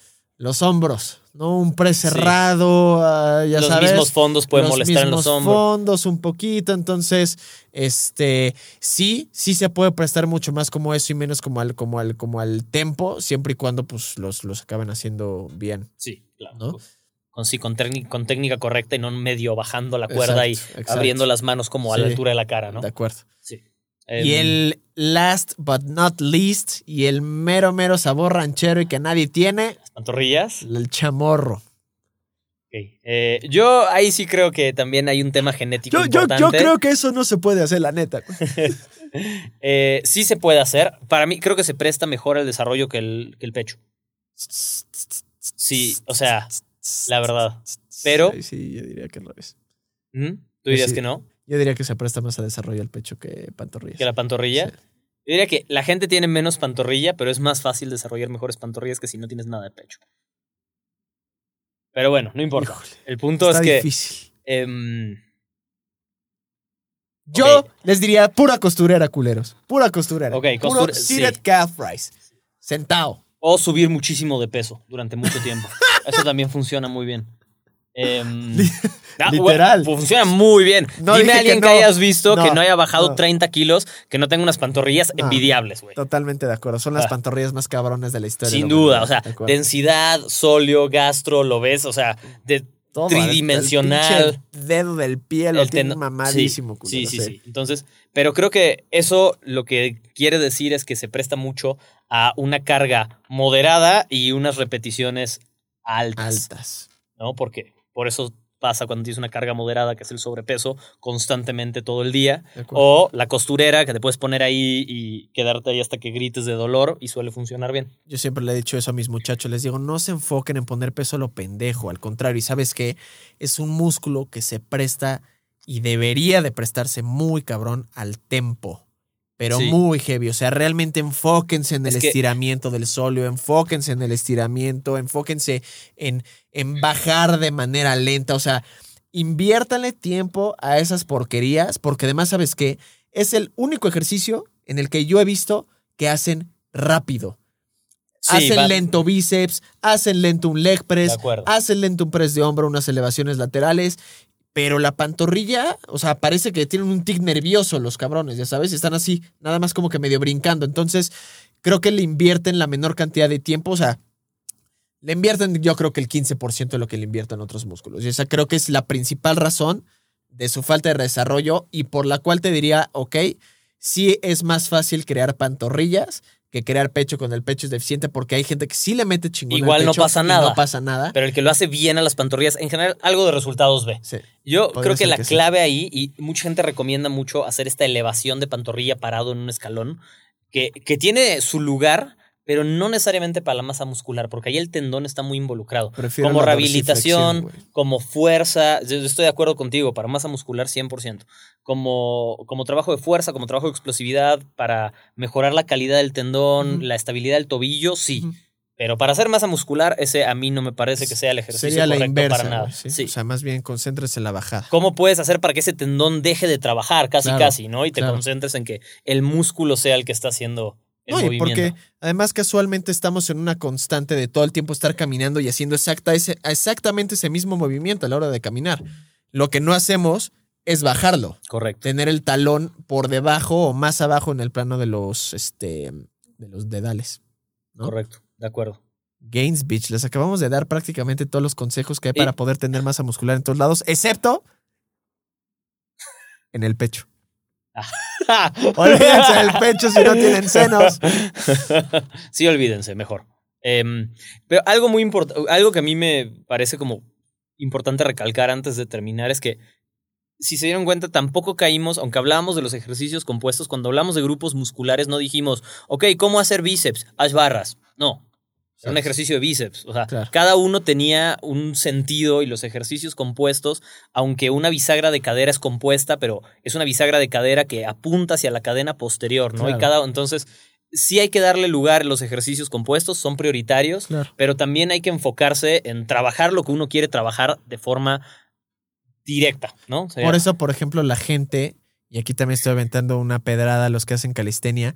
los hombros, ¿no? Un pre Sí. cerrado, ah, ya los sabes. mismos fondos pueden los molestar en los hombros. fondos un poquito, entonces, este, sí, sí se puede prestar mucho más como eso y menos como al, como al, como al tempo, siempre y cuando pues los, los acaben haciendo bien. Sí, claro. ¿No? Con, sí, con, técnica- con técnica correcta y no medio bajando la cuerda Exacto, y exacto. abriendo las manos como a la altura de la cara, ¿no? De acuerdo. Y el last but not least, y el mero, mero sabor ranchero y que nadie tiene, las pantorrillas. el chamorro. Ok. Eh, yo ahí sí creo que también hay un tema genético Yo, yo, importante. yo creo que eso no se puede hacer, la neta. Eh, sí se puede hacer. Para mí creo que se presta mejor el desarrollo que el, que el pecho. Sí, o sea, la verdad. Pero- Sí, sí, yo diría que no es. ¿Mm? ¿Tú dirías Sí. que no? Yo diría que se presta más a desarrollo el pecho que pantorrillas. ¿Que la pantorrilla? Sí. Yo diría que la gente tiene menos pantorrilla, pero es más fácil desarrollar mejores pantorrillas que si no tienes nada de pecho. Pero bueno, no importa. Híjole, El punto está es que... difícil. em, Yo les diría pura costurera, culeros. Pura costurera. Ok, costura- seated sí. calf rise. Sentado. o subir muchísimo de peso durante mucho tiempo. Eso también funciona muy bien. Em, ah, literal. bueno, funciona muy bien. No Dime a alguien que hayas visto que No, haya bajado no. 30 kilos, que no tenga unas pantorrillas envidiables, güey. Totalmente de acuerdo. Son las Ah. pantorrillas más cabrones de la historia. Sin duda, o sea, De densidad, sóleo, gastro, lo ves, o sea, de Todo, tridimensional. el dedo del pie lo el tiene mamadísimo, sí, culero, sí, sí, sí. Entonces, pero creo que eso lo que quiere decir es que se presta mucho a una carga moderada y unas repeticiones altas, Altas. ¿no? Porque por eso pasa cuando tienes una carga moderada, que es el sobrepeso, constantemente todo el día. O la costurera, que te puedes poner ahí y quedarte ahí hasta que grites de dolor y suele funcionar bien. Yo siempre le he dicho eso a mis muchachos. Les digo, no se enfoquen en poner peso a lo pendejo. Al contrario, y sabes qué? Es un músculo que se presta y debería de prestarse muy cabrón al tempo. Pero Sí. muy heavy. O sea, realmente enfóquense en el Es que- estiramiento del sóleo, enfóquense en el estiramiento, enfóquense en, en bajar de manera lenta. O sea, inviértanle tiempo a esas porquerías, porque además, ¿sabes qué? Es el único ejercicio en el que yo he visto que hacen rápido. Sí, hacen va- lento bíceps, hacen lento un leg press, hacen lento un press de hombro, unas elevaciones laterales. Pero la pantorrilla, o sea, parece que tienen un tic nervioso los cabrones, ya sabes, están así, nada más como que medio brincando. Entonces, creo que le invierten la menor cantidad de tiempo, o sea, le invierten yo creo que el 15% de lo que le invierten otros músculos. Y esa creo que es la principal razón de su falta de desarrollo y por la cual te diría, ok, sí es más fácil crear pantorrillas que crear pecho con el pecho es deficiente porque hay gente que sí le mete chingón al Igual no pecho pasa y nada. No pasa nada. Pero el que lo hace bien a las pantorrillas, en general, algo de resultados ve. Sí. Yo creo que la que sí. clave ahí, y mucha gente recomienda mucho hacer esta elevación de pantorrilla parado en un escalón, que, que tiene su lugar, pero no necesariamente para la masa muscular, porque ahí el tendón está muy involucrado. Prefiero como rehabilitación, como fuerza, yo estoy de acuerdo contigo, para masa muscular 100%, como, como trabajo de fuerza, como trabajo de explosividad, para mejorar la calidad del tendón, la estabilidad del tobillo, sí. Pero para hacer masa muscular, ese a mí no me parece que sea el ejercicio Sería la correcto inversa. para nada. ¿sí? Sí. O sea, más bien concéntrese en la bajada. ¿Cómo puedes hacer para que ese tendón deje de trabajar casi Claro, casi, ¿no? Y te claro. concentres en que el músculo sea el que está haciendo No, y porque además casualmente estamos en una constante de todo el tiempo estar caminando y haciendo exacta ese, exactamente ese mismo movimiento a la hora de caminar. Lo que no hacemos es bajarlo, Correcto. tener el talón por debajo o más abajo en el plano de los, este, de los dedales. ¿no? Correcto. De acuerdo. Gains Beach, les acabamos de dar prácticamente todos los consejos que hay Y- para poder tener masa muscular en todos lados, excepto en el pecho. Olvídense del pecho si no tienen senos. sí, olvídense, mejor. Em, pero algo muy importante, algo que a mí me parece como importante recalcar antes de terminar es que si se dieron cuenta, tampoco caímos, aunque hablábamos de los ejercicios compuestos, cuando hablamos de grupos musculares no dijimos, ok, ¿cómo hacer bíceps? Haz barras. No. Era un ejercicio de bíceps. O sea, Claro. cada uno tenía un sentido y los ejercicios compuestos, aunque una bisagra de cadera es compuesta, pero es una bisagra de cadera que apunta hacia la cadena posterior, ¿no? Claro. Y cada, entonces, sí hay que darle lugar a los ejercicios compuestos, son prioritarios, Claro. pero también hay que enfocarse en trabajar lo que uno quiere trabajar de forma directa, ¿no? Por eso, por ejemplo, la gente, y aquí también estoy aventando una pedrada a los que hacen calistenia,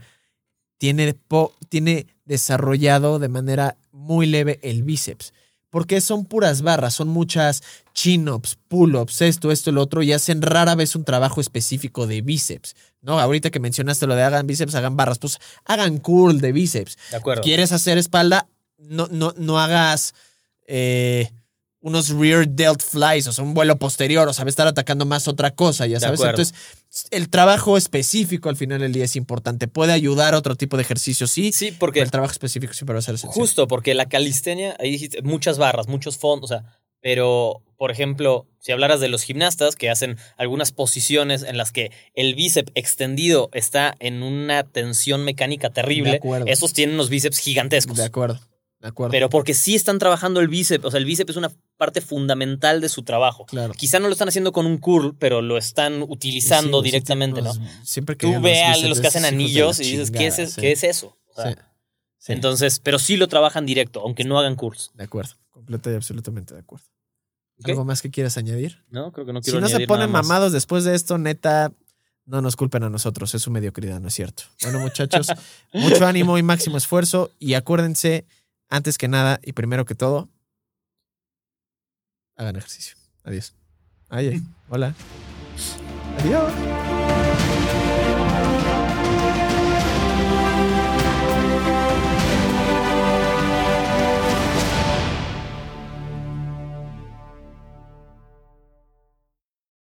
tiene, po- tiene desarrollado de manera muy leve el bíceps. Porque son puras barras, son muchas chin-ups, pull-ups, esto, esto, lo otro, y hacen rara vez un trabajo específico de bíceps. ¿No? Ahorita que mencionaste lo de hagan bíceps, hagan barras, pues hagan curl de bíceps. de acuerdo. ¿Quieres hacer espalda? No, no, no hagas eh, unos rear delt flies, o sea, un vuelo posterior, o sabes, estar atacando más otra cosa, ya sabes. Entonces, el trabajo específico al final del día es importante. Puede ayudar a otro tipo de ejercicio, sí, Sí, porque el trabajo específico siempre va a ser esencial. Justo, porque la calistenia, ahí dijiste, muchas barras, muchos fondos, o sea, pero, por ejemplo, si hablaras de los gimnastas que hacen algunas posiciones en las que el bíceps extendido está en una tensión mecánica terrible, esos tienen unos bíceps gigantescos. De acuerdo, de acuerdo. Pero porque sí están trabajando el bíceps, o sea, el bíceps es una parte fundamental de su trabajo. claro. Quizá no lo están haciendo con un curl, pero lo están utilizando Sí, directamente, los- ¿no? Siempre que Tú ve a los que hacen anillos y dices, ¿qué es, sí. ¿qué es eso? O sea. Entonces, pero sí lo trabajan directo, aunque no hagan curls. de acuerdo, completa y absolutamente de acuerdo. ¿Algo más que quieras añadir? No, creo que no Si quiero no se ponen nada mamados después de esto, neta, no nos culpen a nosotros, es su mediocridad, ¿no es cierto? Bueno, muchachos, mucho ánimo y máximo esfuerzo. Y acuérdense, antes que nada y primero que todo, hagan ejercicio. Adiós. Ay, ay, hola. Adiós.